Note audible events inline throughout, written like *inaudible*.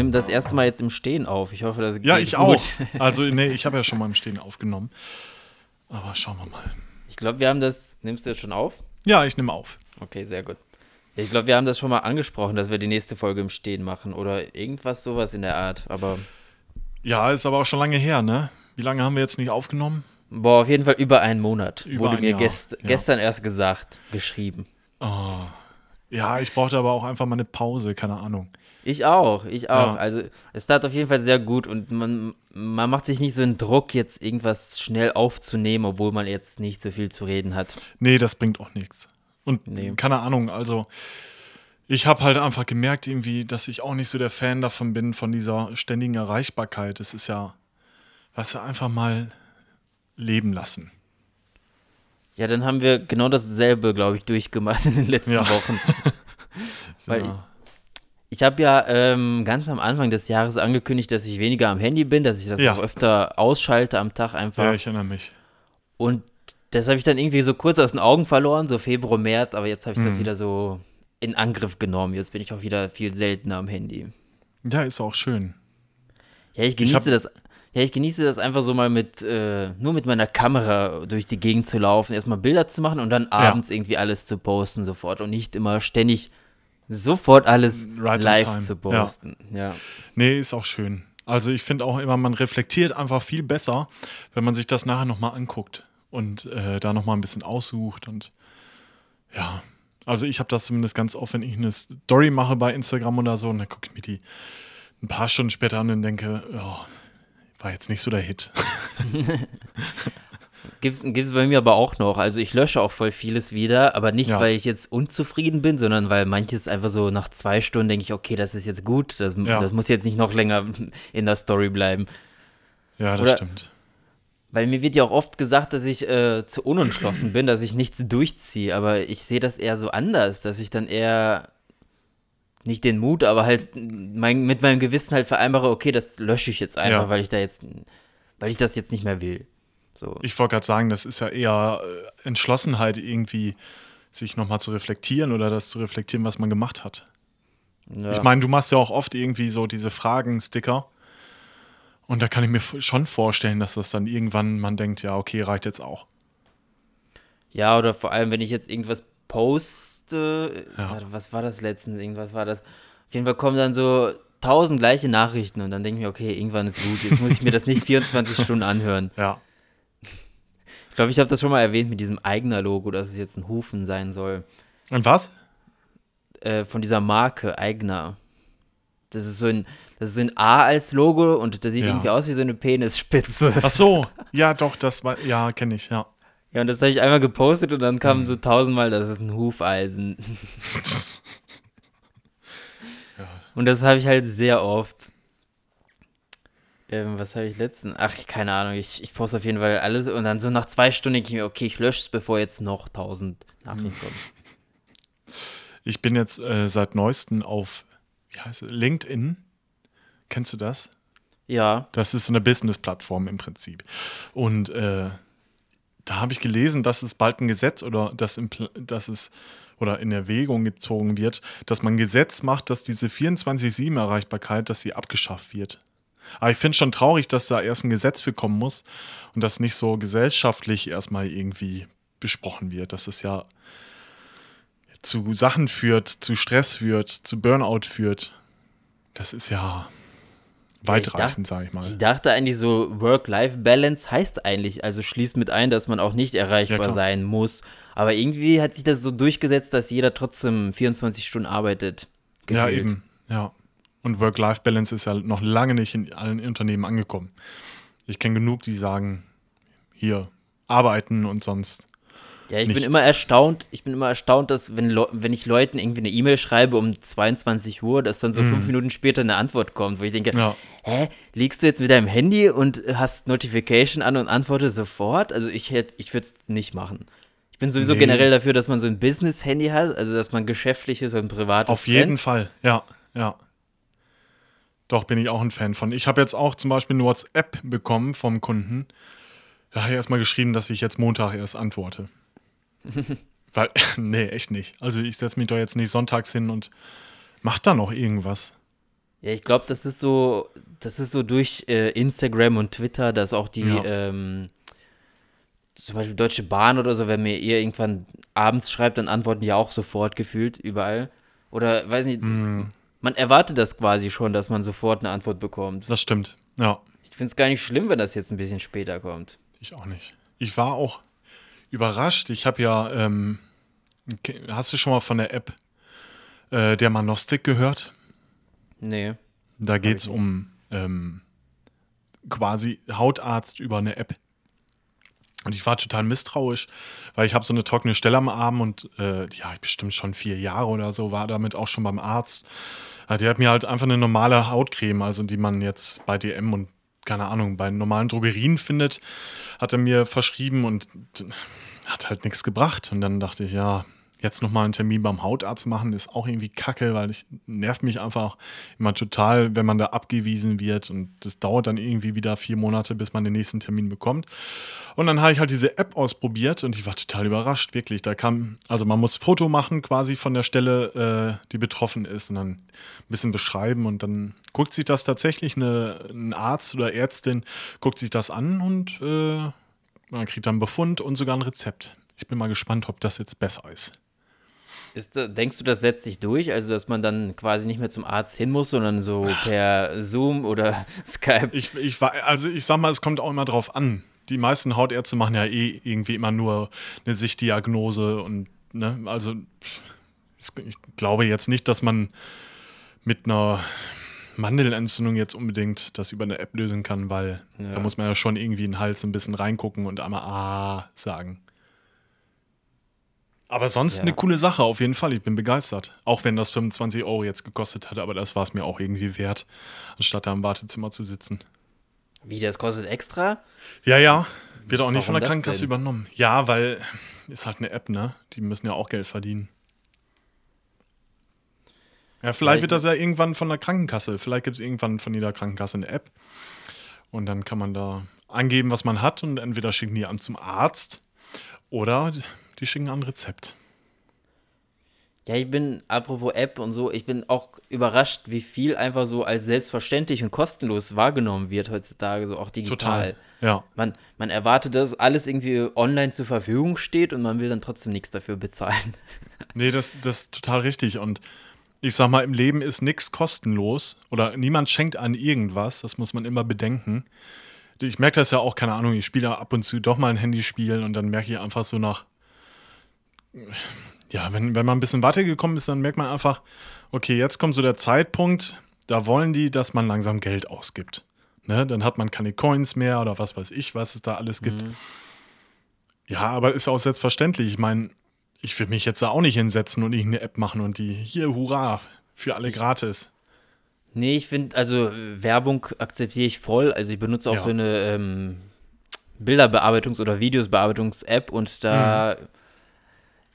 nehme das erste Mal jetzt im Stehen auf. Ich hoffe, das geht Ja, ich gut. auch. *laughs* Also, nee, ich habe ja schon mal im Stehen aufgenommen. Aber schauen wir mal. Ich glaube, wir haben das. Nimmst du jetzt schon auf? Ja, ich nehme auf. Okay, sehr gut. Ich glaube, wir haben das schon mal angesprochen, dass wir die nächste Folge im Stehen machen oder irgendwas sowas in der Art. Aber Ja, ist aber auch schon lange her, ne? Wie lange haben wir jetzt nicht aufgenommen? boah, auf jeden Fall über einen Monat. Über wurde ein mir gest ja. gestern erst gesagt, geschrieben. Oh. Ja, ich brauchte aber auch einfach mal eine Pause, keine Ahnung. Ich auch, ich auch. Ja. Also es tat auf jeden Fall sehr gut und man, man macht sich nicht so einen Druck, jetzt irgendwas schnell aufzunehmen, obwohl man jetzt nicht so viel zu reden hat. Nee, das bringt auch nichts. Und Nee. keine Ahnung, also ich habe halt einfach gemerkt irgendwie, dass ich auch nicht so der Fan davon bin, von dieser ständigen Erreichbarkeit. Es ist ja, du, einfach mal leben lassen. Ja, dann haben wir genau dasselbe, glaube ich, durchgemacht in den letzten Ja. Wochen. *laughs* Weil- ja. Ich habe ja ähm, ganz am Anfang des Jahres angekündigt, dass ich weniger am Handy bin, dass ich das Ja. auch öfter ausschalte am Tag einfach. ja, ich erinnere mich. Und das habe ich dann irgendwie so kurz aus den Augen verloren, so Februar, März, aber jetzt habe ich das Mhm. wieder so in Angriff genommen. Jetzt bin ich auch wieder viel seltener am Handy. Ja, ist auch schön. Ja, ich Ich genieße hab- das. Ja, ich genieße das einfach so mal mit, äh, nur mit meiner Kamera durch die Gegend zu laufen, erstmal Bilder zu machen und dann abends irgendwie alles zu posten sofort und nicht immer ständig sofort alles Right live zu ja. posten. Ja. Nee, ist auch schön. Also ich finde auch immer, man reflektiert einfach viel besser, wenn man sich das nachher nochmal anguckt und äh, da nochmal ein bisschen aussucht und ja. Also ich habe das zumindest ganz oft, wenn ich eine Story mache bei Instagram oder so und dann gucke ich mir die ein paar Stunden später an und denke, oh, war jetzt nicht so der Hit. *laughs* *laughs* Gibt's, gibt's bei mir aber auch noch. Also ich lösche auch voll vieles wieder, aber nicht, Ja. weil ich jetzt unzufrieden bin, sondern weil manches einfach so nach zwei Stunden denke ich, okay, das ist jetzt gut, das, Ja. das muss jetzt nicht noch länger *laughs* in der Story bleiben. Ja, das Oder- stimmt. Weil mir wird ja auch oft gesagt, dass ich äh, zu unentschlossen bin, dass ich nichts durchziehe, aber ich sehe das eher so anders, dass ich dann eher nicht den Mut, aber halt mein, mit meinem Gewissen halt vereinbare, okay, das lösche ich jetzt einfach, Ja. weil ich da jetzt, weil ich das jetzt nicht mehr will. So. Ich wollte gerade sagen, das ist ja eher äh, Entschlossenheit irgendwie, sich nochmal zu reflektieren oder das zu reflektieren, was man gemacht hat. Ja. Ich meine, du machst ja auch oft irgendwie so diese Fragen-Sticker. Und da kann ich mir schon vorstellen, dass das dann irgendwann man denkt, ja, okay, reicht jetzt auch. Ja, oder vor allem, wenn ich jetzt irgendwas poste, Ja. warte, was war das letztens, irgendwas war das, auf jeden Fall kommen dann so tausend gleiche Nachrichten und dann denke ich mir, okay, irgendwann ist gut, jetzt muss ich mir das nicht *laughs* 24 Stunden anhören. Ja. Ich glaube, ich habe das schon mal erwähnt mit diesem eigener Logo, dass es jetzt ein Hufen sein soll. Und was? Äh, von dieser Marke Eigner. Das ist so ein, das ist so ein A als Logo und das sieht Ja. irgendwie aus wie so eine Penisspitze. *laughs* Ach so, ja, doch, das war, ja, kenne ich, ja. Ja, und das habe ich einmal gepostet und dann kam so tausendmal, das ist ein Hufeisen. *laughs* Und das habe ich halt sehr oft. Ähm, was habe ich letzten? Ach, keine Ahnung. Ich, ich poste auf jeden Fall alles und dann so nach zwei Stunden denke ich mir, okay, ich lösche es, bevor jetzt noch tausend Nachrichten kommen. *laughs* Ich bin jetzt äh, seit neuestem auf, wie heißt es, LinkedIn. Kennst du das? Ja, Das ist so eine Business-Plattform im Prinzip. Und äh, da habe ich gelesen, dass es bald ein Gesetz oder dass, im, dass es oder in Erwägung gezogen wird, dass man ein Gesetz macht, dass diese 24-7-Erreichbarkeit, dass sie abgeschafft wird. Aber ich finde schon traurig, dass da erst ein Gesetz für kommen muss und das nicht so gesellschaftlich erstmal irgendwie besprochen wird, dass es ja zu Sachen führt, zu Stress führt, zu Burnout führt. Das ist ja weitreichend, sage ich mal. ich dachte eigentlich so, Work-Life-Balance heißt eigentlich, also schließt mit ein, dass man auch nicht Ja, erreichbar klar. sein muss. Aber irgendwie hat sich das so durchgesetzt, dass jeder trotzdem 24 Stunden arbeitet. Ja, gefühlt. eben. Ja. Und Work-Life-Balance ist ja noch lange nicht in allen Unternehmen angekommen. Ich kenne genug, die sagen, hier, arbeiten und sonst. Ja, ich nichts. bin immer erstaunt, ich bin immer erstaunt, dass wenn, wenn ich Leuten irgendwie eine E-Mail schreibe um 22 Uhr, dass dann so fünf Minuten später eine Antwort kommt, wo ich denke, Mhm. Ja. hä, liegst du jetzt mit deinem Handy und hast Notification an und antworte sofort? Also ich hätte, ich würde es nicht machen. Ich bin sowieso Nee. generell dafür, dass man so ein Business-Handy hat, also dass man geschäftliches und privates Auf jeden trennt. Fall, ja, ja. Doch, bin ich auch ein Fan von. Ich habe jetzt auch zum Beispiel eine WhatsApp bekommen vom Kunden. Da habe ich erstmal geschrieben, dass ich jetzt Montag erst antworte. *laughs* Weil, *laughs* nee, echt nicht. Also ich setze mich doch jetzt nicht sonntags hin und mach da noch irgendwas. Ja, ich glaube, das ist so, das ist so durch äh, Instagram und Twitter, dass auch die, Ja. ähm, zum Beispiel Deutsche Bahn oder so, wenn mir ihr irgendwann abends schreibt, dann antworten die auch sofort gefühlt überall. Oder weiß nicht, Hm, man erwartet das quasi schon, dass man sofort eine Antwort bekommt. das stimmt. Ja, Ich finde es gar nicht schlimm, wenn das jetzt ein bisschen später kommt. ich auch nicht. Ich war auch überrascht. Ich habe ja, ähm, hast du schon mal von der App äh, der Manostik gehört? Nee. Da geht es um ähm, quasi Hautarzt über eine App. Und ich war total misstrauisch, weil ich habe so eine trockene Stelle am Arm und äh, ja, ich bestimmt schon vier Jahre oder so war damit auch schon beim Arzt. Die hat mir halt einfach eine normale Hautcreme, also die man jetzt bei DM und keine Ahnung, bei normalen Drogerien findet, hat er mir verschrieben und hat halt nichts gebracht. Und dann dachte ich, ja, jetzt nochmal einen Termin beim Hautarzt machen, ist auch irgendwie kacke, weil ich nervt mich einfach immer total, wenn man da abgewiesen wird. Und das dauert dann irgendwie wieder vier Monate, bis man den nächsten Termin bekommt. Und dann habe ich halt diese App ausprobiert und ich war total überrascht, wirklich. Da kam, also man muss Foto machen quasi von der Stelle, äh, die betroffen ist und dann ein bisschen beschreiben und dann guckt sich das tatsächlich eine, ein Arzt oder Ärztin, guckt sich das an und äh, man kriegt dann Befund und sogar ein Rezept. Ich bin mal gespannt, ob das jetzt besser ist. Ist, denkst du, das setzt sich durch? Also, dass man dann quasi nicht mehr zum Arzt hin muss, sondern so per Zoom oder *laughs* Skype? Ich, ich also ich sag mal, es kommt auch immer drauf an. Die meisten Hautärzte machen ja eh irgendwie immer nur eine Sichtdiagnose und, ne, also ich glaube jetzt nicht, dass man mit einer Mandelentzündung jetzt unbedingt das über eine App lösen kann, weil Ja. da muss man ja schon irgendwie in den Hals ein bisschen reingucken und einmal Ah sagen. Aber sonst Ja. eine coole Sache, auf jeden Fall. Ich bin begeistert. Auch wenn das 25 Euro jetzt gekostet hat, aber das war es mir auch irgendwie wert, anstatt da im Wartezimmer zu sitzen. Wie, das kostet extra? Ja, ja. Wird auch nicht Warum von der Krankenkasse denn? übernommen. Ja, weil ist halt eine App, ne? Die müssen ja auch Geld verdienen. Ja, vielleicht Vielleicht- wird das ja irgendwann von der Krankenkasse. Vielleicht gibt es irgendwann von jeder Krankenkasse eine App. Und dann kann man da angeben, was man hat. Und entweder schicken die an zum Arzt oder die schicken an ein Rezept. Ja, ich bin, apropos App und so, ich bin auch überrascht, wie viel einfach so als selbstverständlich und kostenlos wahrgenommen wird heutzutage, so auch digital. Total. Ja. Man, man erwartet, dass alles irgendwie online zur Verfügung steht und man will dann trotzdem nichts dafür bezahlen. *laughs* Nee, das, das ist total richtig. Und ich sag mal, im Leben ist nichts kostenlos oder niemand schenkt an irgendwas. Das muss man immer bedenken. Ich merke das ja auch, keine Ahnung, ich spiele ab und zu doch mal ein Handyspiel und dann merke ich einfach so nach, ja, wenn, wenn man ein bisschen weitergekommen ist, dann merkt man einfach, okay, jetzt kommt so der Zeitpunkt, da wollen die, dass man langsam Geld ausgibt. Ne? Dann hat man keine Coins mehr oder was weiß ich, was es da alles gibt. Ja, aber ist auch selbstverständlich. Ich meine, ich will mich jetzt da auch nicht hinsetzen und irgendeine App machen und die hier, hurra, für alle gratis. Nee, ich finde, also äh, Werbung akzeptiere ich voll. Also ich benutze auch Ja. so eine ähm, Bilderbearbeitungs- oder Videosbearbeitungs-App und da Mhm.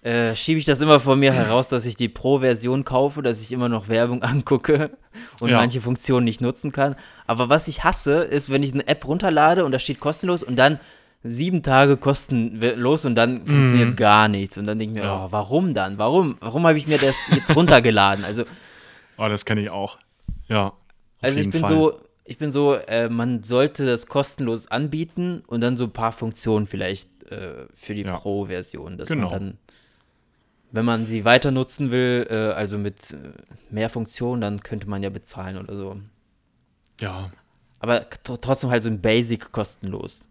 Äh, schiebe ich das immer vor mir heraus, dass ich die Pro-Version kaufe, dass ich immer noch Werbung *laughs* angucke und Ja. manche Funktionen nicht nutzen kann. Aber was ich hasse, ist, wenn ich eine App runterlade und da steht kostenlos und dann sieben Tage kostenlos und dann funktioniert gar nichts. Und dann denke ich mir, Mhm. Ja. oh, warum dann? Warum? Warum habe ich mir das jetzt runtergeladen? Also *laughs* Oh, das kenne ich auch. Ja. Also ich bin Fall. so, ich bin so, äh, man sollte das kostenlos anbieten und dann so ein paar Funktionen vielleicht äh, für die Ja. Pro-Version, dass Genau. man dann, wenn man sie weiter nutzen will, äh, also mit äh, mehr Funktionen, dann könnte man ja bezahlen oder so. Ja. Aber tr- trotzdem halt so ein Basic kostenlos.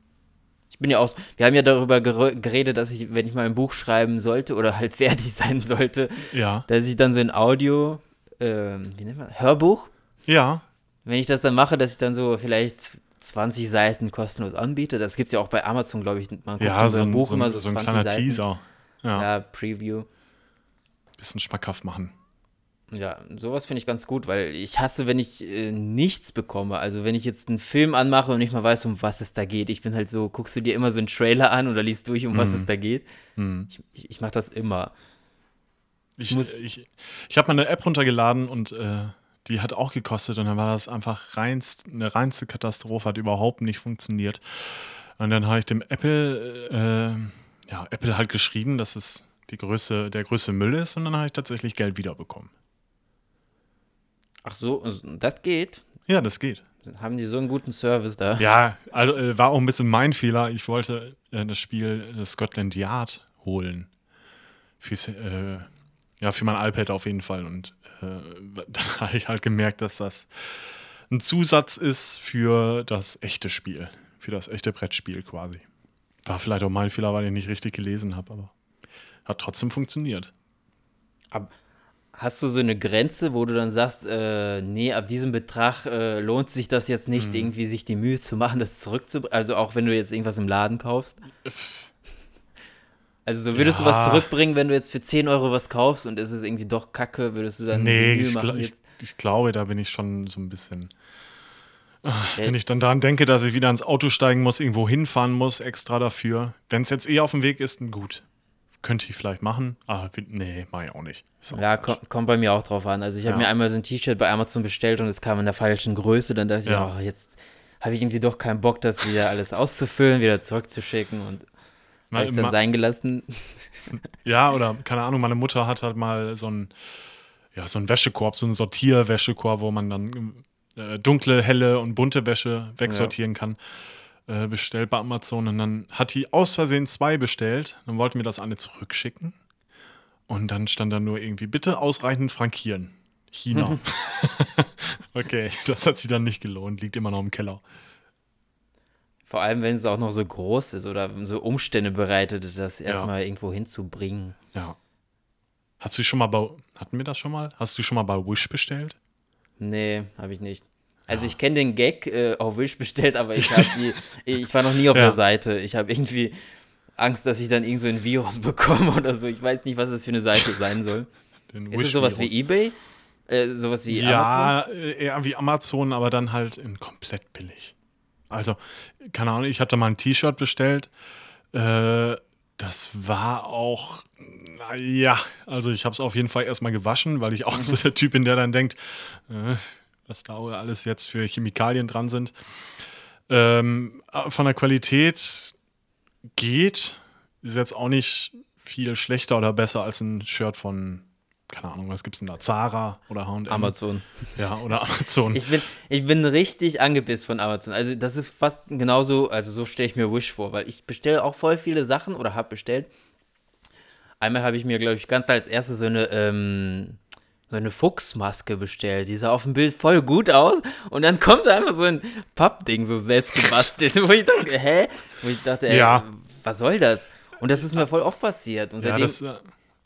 Ich bin ja auch, wir haben ja darüber ger- geredet, dass ich, wenn ich mal ein Buch schreiben sollte oder halt *laughs* fertig sein sollte, Ja. dass ich dann so ein Audio, ähm, wie nennt man, Hörbuch Ja. Wenn ich das dann mache, dass ich dann so vielleicht 20 Seiten kostenlos anbiete, das gibt es ja auch bei Amazon, glaube ich. Man guckt Ja, so ein, Buch so, immer so so ein 20 kleiner Seiten. Teaser. Ja. Ja, Preview. Bisschen schmackhaft machen. Ja, sowas finde ich ganz gut, weil ich hasse, wenn ich äh, nichts bekomme. Also wenn ich jetzt einen Film anmache und nicht mal weiß, um was es da geht. Ich bin halt so, guckst du dir immer so einen Trailer an oder liest durch, um was Mhm. es da geht. Hm. Ich, ich, ich mache das immer. Ich, muss- ich, ich habe mal eine App runtergeladen und äh, die hat auch gekostet und dann war das einfach reinst, eine reinste Katastrophe, hat überhaupt nicht funktioniert. Und dann habe ich dem Apple, äh, ja, Apple halt geschrieben, dass es die größte, der größte Müll ist und dann habe ich tatsächlich Geld wiederbekommen. Ach so, das geht. Ja, das geht. Haben die so einen guten Service da? Ja, also äh, war auch ein bisschen mein Fehler. Ich wollte äh, das Spiel äh, Scotland Yard holen. Fürs, äh, ja, für mein iPad auf jeden Fall. Und *laughs* dann habe ich halt gemerkt, dass das ein Zusatz ist für das echte Spiel. Für das echte Brettspiel quasi. War vielleicht auch mein Fehler, weil ich nicht richtig gelesen habe, aber hat trotzdem funktioniert. Aber Hast du so eine Grenze, wo du dann sagst, äh, nee, ab diesem Betrag äh, lohnt sich das jetzt nicht, mhm. irgendwie sich die Mühe zu machen, das zurückzubringen? Also auch wenn du jetzt irgendwas im Laden kaufst? Also so würdest ja. du was zurückbringen, wenn du jetzt für 10 Euro was kaufst und es ist irgendwie doch kacke, würdest du dann nee, die Mühe machen? Ich, ich, glaube, da bin ich schon so ein bisschen. Äh, wenn ich dann daran denke, dass ich wieder ins Auto steigen muss, irgendwo hinfahren muss, extra dafür. Wenn es jetzt eh auf dem Weg ist, dann gut könnte ich vielleicht machen, aber nee, mache ich auch nicht. Auch ja, kommt, kommt bei mir auch drauf an. Also ich habe ja. mir einmal so ein T-Shirt bei Amazon bestellt und es kam in der falschen Größe. Dann dachte ja. ich, oh, jetzt habe ich irgendwie doch keinen Bock, das wieder alles auszufüllen, wieder zurückzuschicken und habe ich dann sein gelassen. *laughs* Ja, oder keine Ahnung, meine Mutter hat halt mal so ein ja, so ein Wäschekorb, so ein Sortierwäschekorb, wo man dann äh, dunkle, helle und bunte Wäsche wegsortieren ja. kann. Äh, bestellt bei Amazon und dann hat die aus Versehen zwei bestellt. Dann wollten wir das eine zurückschicken. Und dann stand da nur irgendwie, bitte ausreichend frankieren. China. *laughs* *laughs* okay, das hat sie dann nicht gelohnt, liegt immer noch im Keller. Vor allem, wenn es auch noch so groß ist oder so Umstände bereitet, das erstmal ja. irgendwo hinzubringen. Ja. Hast du schon mal bei, hatten wir das schon mal? Hast du schon mal bei Wish bestellt? Nee, habe ich nicht. Also ja. ich kenne den Gag äh, auf Wish bestellt, aber ich die, *laughs* ich war noch nie auf ja. der Seite. Ich habe irgendwie Angst, dass ich dann irgend so ein Virus *laughs* bekomme oder so. Ich weiß nicht, was das für eine Seite *laughs* sein soll. Den Ist es sowas wie eBay? Äh, sowas wie ja, Amazon? Ja, äh, eher wie Amazon, aber dann halt in komplett billig. Also, keine Ahnung, ich hatte mal ein T-Shirt bestellt. Äh, das war auch, naja, also ich habe es auf jeden Fall erstmal gewaschen, weil ich auch so der Typ bin, der dann denkt, äh, was da alles jetzt für Chemikalien dran sind. Ähm, von der Qualität geht, ist jetzt auch nicht viel schlechter oder besser als ein Shirt von, keine Ahnung, was gibt es denn da? Zara oder H&M? Amazon. Ja, oder Amazon. Ich bin, ich bin richtig angepisst von Amazon. Also das ist fast genauso, also so stelle ich mir Wish vor, weil ich bestelle auch voll viele Sachen oder habe bestellt. Einmal habe ich mir, glaube ich, ganz als erstes so eine ähm, so eine Fuchsmaske bestellt. Die sah auf dem Bild voll gut aus. Und dann kommt einfach so ein Pappding, so selbst gebastelt. *laughs* wo ich dachte, hä? Wo ich dachte, ey, ja. was soll das? Und das ist mir voll oft passiert. Und ja, das, äh,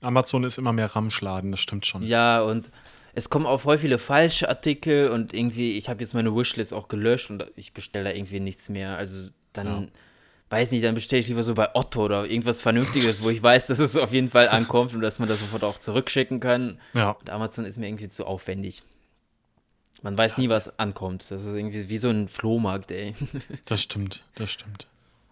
Amazon ist immer mehr Ramschladen, das stimmt schon. Ja, und es kommen auch voll viele falsche Artikel und irgendwie, ich habe jetzt meine Wishlist auch gelöscht und ich bestelle da irgendwie nichts mehr. Also dann. Ja weiß nicht, dann bestelle ich lieber so bei Otto oder irgendwas Vernünftiges, wo ich weiß, dass es auf jeden Fall ankommt und dass man das sofort auch zurückschicken kann. Ja. Und Amazon ist mir irgendwie zu aufwendig. Man weiß ja. nie, was ankommt. Das ist irgendwie wie so ein Flohmarkt, ey. *laughs* Das stimmt, das stimmt.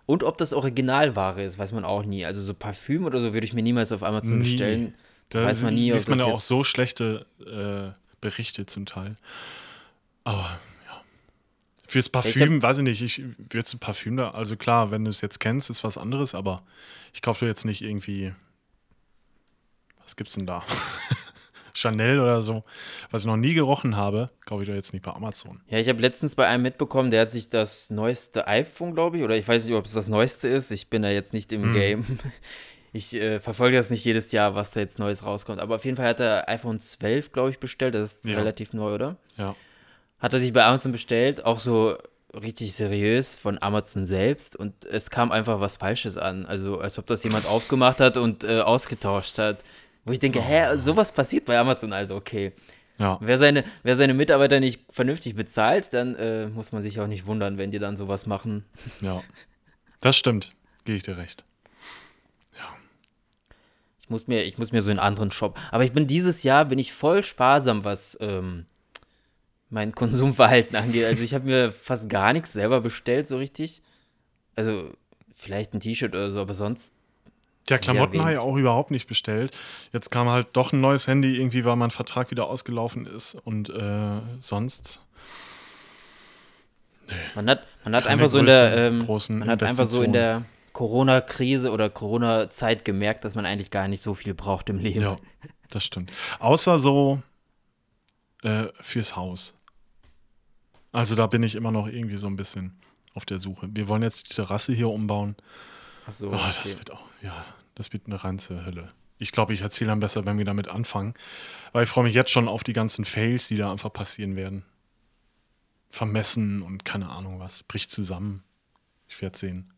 Und ob das Originalware ist, weiß man auch nie. Also so Parfüm oder so würde ich mir niemals auf Amazon nie. bestellen. Da weiß man nie, liest man ja auch so schlechte äh, Berichte zum Teil. Aber Fürs Parfüm, weiß ich nicht, ich würde zu Parfüm da, also klar, wenn du es jetzt kennst, ist was anderes, aber ich kaufe jetzt nicht irgendwie, was gibt's denn da? *laughs* Chanel oder so, was ich noch nie gerochen habe, kaufe ich doch jetzt nicht bei Amazon. Ja, ich habe letztens bei einem mitbekommen, der hat sich das neueste iPhone, glaube ich, oder ich weiß nicht, ob es das neueste ist, ich bin da jetzt nicht im hm. Game. *laughs* Ich äh, verfolge das nicht jedes Jahr, was da jetzt Neues rauskommt. Aber auf jeden Fall hat er iPhone 12, glaube ich, bestellt. Das ist ja. relativ neu, oder? Ja hat er sich bei Amazon bestellt, auch so richtig seriös von Amazon selbst und es kam einfach was Falsches an. Also als ob das jemand *laughs* aufgemacht hat und äh, ausgetauscht hat. Wo ich denke, hä, sowas passiert bei Amazon, also okay. Ja. Wer, seine, wer seine Mitarbeiter nicht vernünftig bezahlt, dann äh, muss man sich auch nicht wundern, wenn die dann sowas machen. Ja, das stimmt. Gehe ich dir recht. Ja. Ich muss mir, ich muss mir so einen anderen Shop. Aber ich bin dieses Jahr bin ich voll sparsam, was ähm, mein Konsumverhalten angeht. Also ich habe mir fast gar nichts selber bestellt, so richtig. Also vielleicht ein T-Shirt oder so, aber sonst. Ja, Klamotten habe ich auch überhaupt nicht bestellt. Jetzt kam halt doch ein neues Handy, irgendwie, weil mein Vertrag wieder ausgelaufen ist. Und äh, sonst. Nee, man hat, man hat einfach so in der, ähm, man hat einfach so in der Corona-Krise oder Corona-Zeit gemerkt, dass man eigentlich gar nicht so viel braucht im Leben. Ja, das stimmt. Außer so äh, fürs Haus. Also da bin ich immer noch irgendwie so ein bisschen auf der Suche. Wir wollen jetzt die Terrasse hier umbauen. Ach so, Oh, das okay. wird auch, ja, das wird eine reinste Hölle. Ich glaube, ich erzähle dann besser, wenn wir damit anfangen. Weil ich freue mich jetzt schon auf die ganzen Fails, die da einfach passieren werden. Vermessen und keine Ahnung was. Bricht zusammen. Ich werde sehen.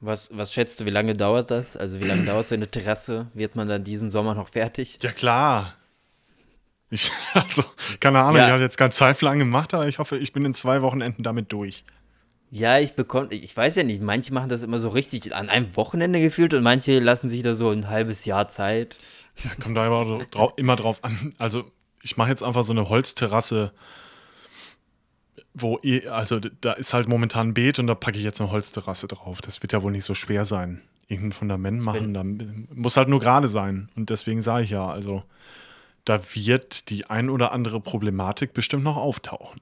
Was, was schätzt du, wie lange dauert das? Also wie lange dauert so eine Terrasse? Wird man dann diesen Sommer noch fertig? Ja, klar. Ich, *laughs* also, keine Ahnung, Ja. ich habe jetzt keinen Zeitplan gemacht, aber ich hoffe, ich bin in zwei Wochenenden damit durch. Ja, ich bekomme, ich weiß ja nicht, manche machen das immer so richtig an einem Wochenende gefühlt und manche lassen sich da so ein halbes Jahr Zeit. Ja, kommt da immer, so drau immer drauf an. Also, ich mache jetzt einfach so eine Holzterrasse, wo eh, also da ist halt momentan ein Beet und da packe ich jetzt eine Holzterrasse drauf. Das wird ja wohl nicht so schwer sein. Irgendein Fundament machen, dann muss halt nur gerade sein. Und deswegen sage ich ja, also da wird die ein oder andere Problematik bestimmt noch auftauchen.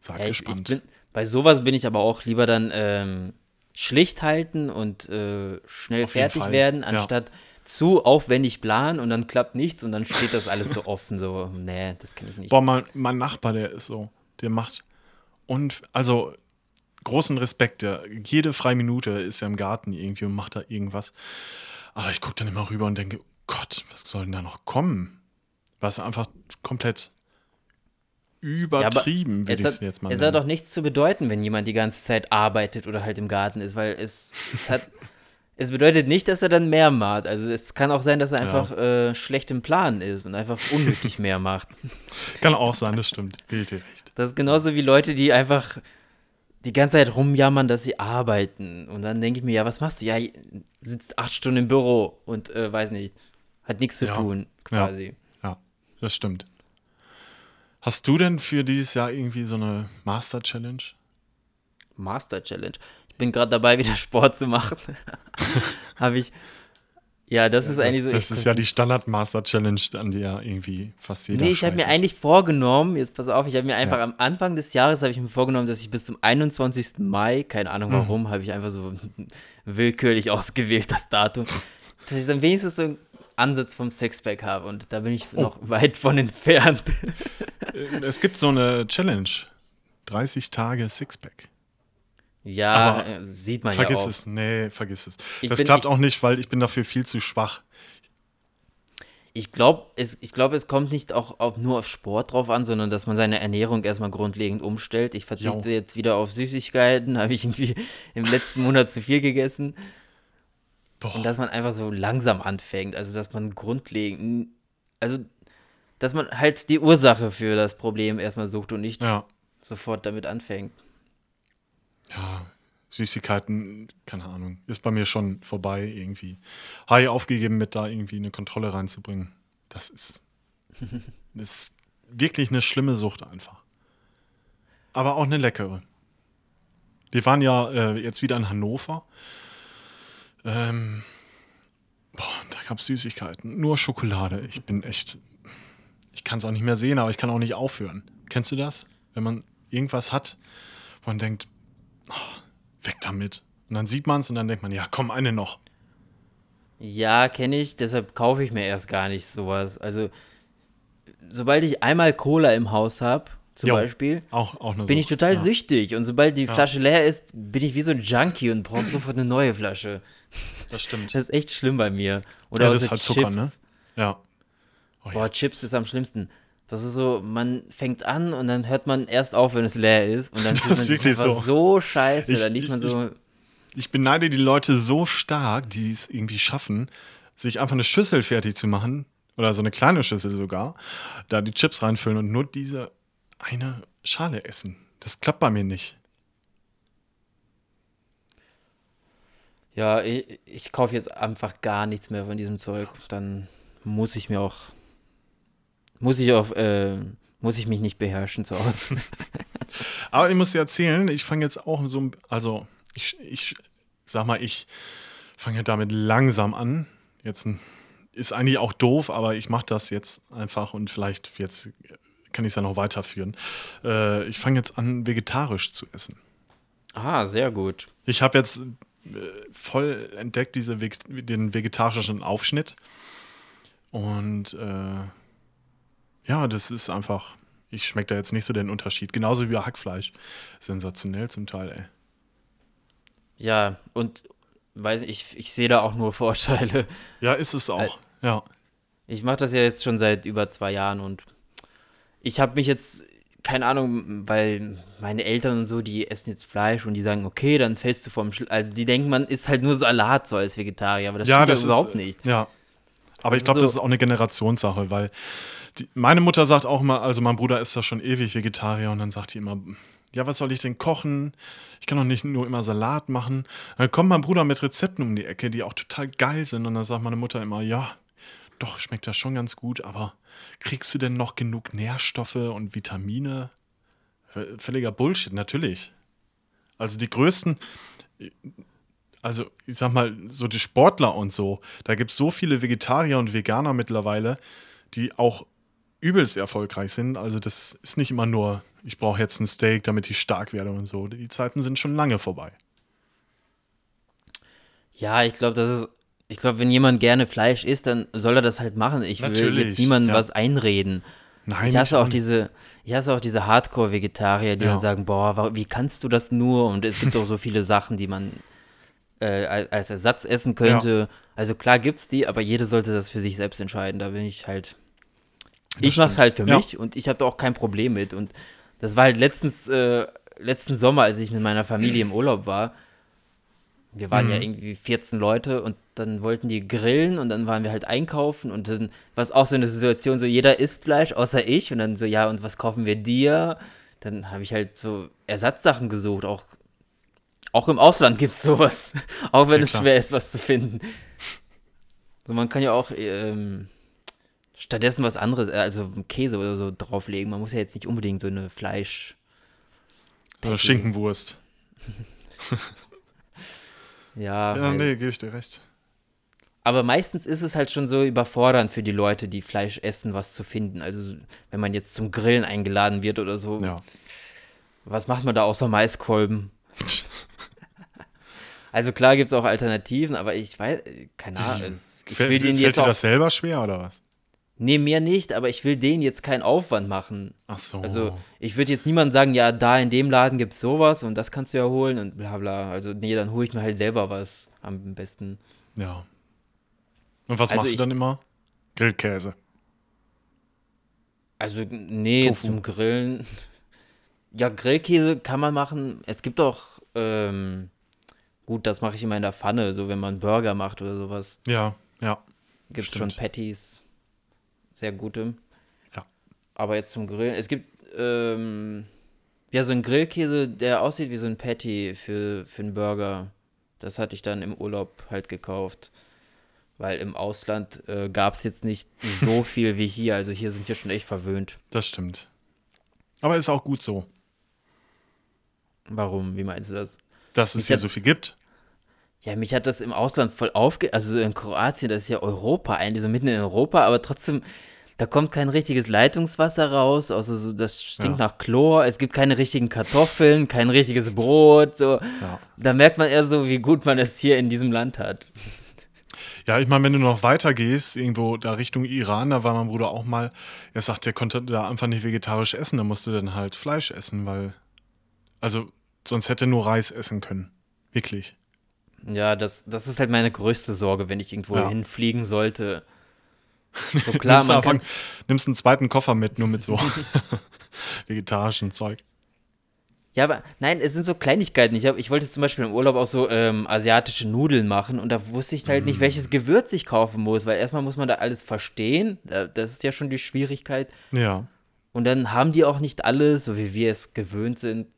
Seid Ja, gespannt. bin, bei sowas bin ich aber auch lieber dann ähm, schlicht halten und äh, schnell Auf fertig werden, ja. anstatt zu aufwendig planen und dann klappt nichts und dann steht das alles so offen. So, nee, das kann ich nicht. Boah, mein, mein Nachbar, der ist so, der macht und also großen Respekt, der jede freie Minute ist er im Garten irgendwie und macht da irgendwas. Aber ich gucke dann immer rüber und denke, Gott, was soll denn da noch kommen? Was einfach komplett übertrieben, will es ich es jetzt mal es hat auch nichts zu bedeuten, wenn jemand die ganze Zeit arbeitet oder halt im Garten ist, weil es, es hat. *laughs* Es bedeutet nicht, dass er dann mehr macht. Also es kann auch sein, dass er Ja. einfach äh, schlecht im Plan ist und einfach unnötig mehr macht. *laughs* Kann auch sein, das stimmt. Ich dir recht. Das ist genauso wie Leute, die einfach die ganze Zeit rumjammern, dass sie arbeiten. Und dann denke ich mir, ja, was machst du? Ja, sitzt acht Stunden im Büro und äh, weiß nicht, hat nichts zu Ja. tun, quasi. Ja, das stimmt. Hast du denn für dieses Jahr irgendwie so eine Master Challenge? Master Challenge. Ich bin gerade dabei, wieder *laughs* Sport zu machen. *laughs* Habe ich. Ja, das ist eigentlich so. das ist ja die Standard Master Challenge, an die ja irgendwie fast jeder Nee, ich habe mir eigentlich vorgenommen, jetzt pass auf, ich habe mir einfach Ja. am Anfang des Jahres habe ich mir vorgenommen, dass ich bis zum 21. Mai, keine Mhm. Ahnung warum, habe ich einfach so willkürlich ausgewählt, das Datum, dass ich dann wenigstens so einen Ansatz vom Sixpack habe und da bin ich Oh. noch weit von entfernt. Äh, Es gibt so eine Challenge. 30 Tage Sixpack. Ja, Aber äh, sieht man Vergiss ja auch. es. Nee, vergiss es. Ich das bin- klappt ich- auch nicht, weil ich bin dafür viel zu schwach. Ich glaube, es, ich glaub, es kommt nicht auch auf, nur auf Sport drauf an, sondern dass man seine Ernährung erstmal grundlegend umstellt. Ich verzichte Jo. jetzt wieder auf Süßigkeiten, *laughs* habe ich irgendwie im letzten Monat zu viel gegessen. Boah. Und dass man einfach so langsam anfängt, also dass man grundlegend, also dass man halt die Ursache für das Problem erstmal sucht und nicht Ja. sofort damit anfängt. Ja, Süßigkeiten, keine Ahnung, ist bei mir schon vorbei irgendwie. Ich aufgegeben, mit da irgendwie eine Kontrolle reinzubringen. Das ist, *laughs* das ist wirklich eine schlimme Sucht einfach. Aber auch eine leckere. Wir waren ja äh, jetzt wieder in Hannover. Ähm, boah, da gab es Süßigkeiten. Nur Schokolade. Ich bin echt. Ich kann es auch nicht mehr sehen, aber ich kann auch nicht aufhören. Kennst du das? Wenn man irgendwas hat, wo man denkt, oh, weg damit. Und dann sieht man es und dann denkt man, ja, komm, eine noch. Ja, kenne ich, deshalb kaufe ich mir erst gar nicht sowas. Also, sobald ich einmal Cola im Haus habe, zum Jo, Beispiel, Auch, auch bin ich total ja. süchtig. Und sobald die Flasche leer ist, bin ich wie so ein Junkie und brauche sofort eine neue Flasche. Das stimmt. Das ist echt schlimm bei mir. Oder Ja, das ist halt Zucker, Chips. ne? Ja. Oh, ja. Boah, Chips ist am schlimmsten. Das ist so, man fängt an und dann hört man erst auf, wenn es leer ist. Und dann *laughs* fühlt man ist sich so. so, scheiße. Ich- dann liegt man ich- so. Ich beneide die Leute so stark, die es irgendwie schaffen, sich einfach eine Schüssel fertig zu machen, oder so eine kleine Schüssel sogar, da die Chips reinfüllen und nur diese eine Schale essen. Das klappt bei mir nicht. Ja, ich, ich kaufe jetzt einfach gar nichts mehr von diesem Zeug. Dann muss ich mir auch. Muss ich auch. Äh, muss ich mich nicht beherrschen zu Hause. *laughs* Aber ich muss dir erzählen, ich fange jetzt auch so, also ich, ich sag mal, ich fange damit langsam an. Jetzt ist eigentlich auch doof, aber ich mache das jetzt einfach und vielleicht jetzt kann ich es ja noch weiterführen. Äh, ich fange jetzt an, vegetarisch zu essen. ah, sehr gut. Ich habe jetzt äh, voll entdeckt diese den vegetarischen Aufschnitt und äh, Ja, das ist einfach, ich schmecke da jetzt nicht so den Unterschied. Genauso wie Hackfleisch. Sensationell zum Teil, ey. Ja, und weiß ich, ich sehe da auch nur Vorteile. Ja, ist es auch. ja. Ich mache das ja jetzt schon seit über zwei Jahren und ich habe mich jetzt, keine Ahnung, weil meine Eltern und so, die essen jetzt Fleisch und die sagen, okay, dann fällst du vom Schl Also die denken, man isst halt nur Salat so als Vegetarier, aber das ja, stimmt das ja ist, überhaupt nicht. Ja. Aber ich ist glaube, so- das ist auch eine Generationssache, weil die, meine Mutter sagt auch immer, also mein Bruder ist da schon ewig Vegetarier und dann sagt die immer, ja, was soll ich denn kochen? Ich kann doch nicht nur immer Salat machen. Dann kommt mein Bruder mit Rezepten um die Ecke, die auch total geil sind und dann sagt meine Mutter immer, ja, doch, schmeckt das schon ganz gut, aber kriegst du denn noch genug Nährstoffe und Vitamine? Völliger Bullshit, natürlich. Also die größten, also ich sag mal, so die Sportler und so, da gibt es so viele Vegetarier und Veganer mittlerweile, die auch übelst erfolgreich sind. Also das ist nicht immer nur, ich brauche jetzt ein Steak, damit ich stark werde und so. Die Zeiten sind schon lange vorbei. Ja, ich glaube, das ist. Ich glaube, wenn jemand gerne Fleisch isst, dann soll er das halt machen. Ich will Natürlich, jetzt niemandem ja. was einreden. Nein, Ich hasse auch diese, ich hasse auch diese Hardcore-Vegetarier, die Ja. dann sagen, boah, wie kannst du das nur? Und es gibt auch so viele Sachen, die man äh, al- als Ersatz essen könnte. Also klar gibt's die, aber jeder sollte das für sich selbst entscheiden. Da bin ich halt. ich mach's stimmt. halt für Ja. mich und ich habe da auch kein Problem mit. Und das war halt letztens, äh, letzten Sommer, als ich mit meiner Familie im Urlaub war. Wir waren ja Mhm. irgendwie 14 Leute und dann wollten die grillen und dann waren wir halt einkaufen und dann war es auch so eine Situation, so jeder isst Fleisch, außer ich und dann so, ja, und was kaufen wir dir? Dann habe ich halt so Ersatzsachen gesucht, auch, auch im Ausland gibt es sowas, *laughs* auch wenn Ja, es schwer ist, was zu finden. So, man kann ja auch ähm, stattdessen was anderes, äh, also Käse oder so drauflegen. Man muss ja jetzt nicht unbedingt so eine Fleisch. Oder Schinkenwurst. *laughs* Ja, Ja, nee, gebe ich dir recht. Aber meistens ist es halt schon so überfordernd für die Leute, die Fleisch essen, was zu finden. Also wenn man jetzt zum Grillen eingeladen wird oder so, Ja. was macht man da außer Maiskolben? *laughs* also klar gibt es auch Alternativen, aber ich weiß, keine Ahnung. Ich Fällt, will denen fällt jetzt dir auch, das selber schwer oder was? Nee, mir nicht, aber ich will denen jetzt keinen Aufwand machen. Ach so. Also ich würde jetzt niemandem sagen, ja, da in dem Laden gibt es sowas und das kannst du ja holen und bla bla. Also nee, dann hole ich mir halt selber was am besten. ja. Und was Also machst du ich- dann immer? Grillkäse. Also, nee, Tofu. zum Grillen. Ja, Grillkäse kann man machen. Es gibt auch, ähm, gut, das mache ich immer in der Pfanne, so wenn man Burger macht oder sowas. Ja, ja. Gibt es schon. Patties. Sehr gute. Ja. Aber jetzt zum Grillen. Es gibt, ähm, ja, so ein Grillkäse, der aussieht wie so ein Patty für, für einen Burger. Das hatte ich dann im Urlaub halt gekauft. Weil im Ausland äh, gab es jetzt nicht *laughs* so viel wie hier. Also hier sind wir schon echt verwöhnt. Das stimmt. Aber ist auch gut so, Warum? Wie meinst du das? dass es Ich hier hab- so viel gibt. Ja, mich hat das im Ausland voll aufge... Also in Kroatien, das ist ja Europa, eigentlich so mitten in Europa, aber trotzdem, da kommt kein richtiges Leitungswasser raus, außer so, das stinkt Ja. nach Chlor, es gibt keine richtigen Kartoffeln, kein richtiges Brot, so. Ja. Da merkt man eher so, wie gut man es hier in diesem Land hat. Ja, ich meine, wenn du noch weiter gehst, irgendwo da Richtung Iran, da war mein Bruder auch mal, er sagt, der konnte da einfach nicht vegetarisch essen, da musste dann halt Fleisch essen, weil, also, sonst hätte er nur Reis essen können. Wirklich. Ja, das, das ist halt meine größte Sorge, wenn ich irgendwo Ja. hinfliegen sollte. *laughs* So klar, nimmst, man einfach, kann, nimmst einen zweiten Koffer mit, nur mit so *laughs* vegetarischen Zeug. Ja, aber nein, es sind so Kleinigkeiten. Ich, hab, ich wollte zum Beispiel im Urlaub auch so ähm, asiatische Nudeln machen und da wusste ich halt nicht, Mm. welches Gewürz ich kaufen muss, weil erstmal muss man da alles verstehen. Da- Das ist ja schon die Schwierigkeit. Ja. Und dann haben die auch nicht alles, so wie wir es gewöhnt sind,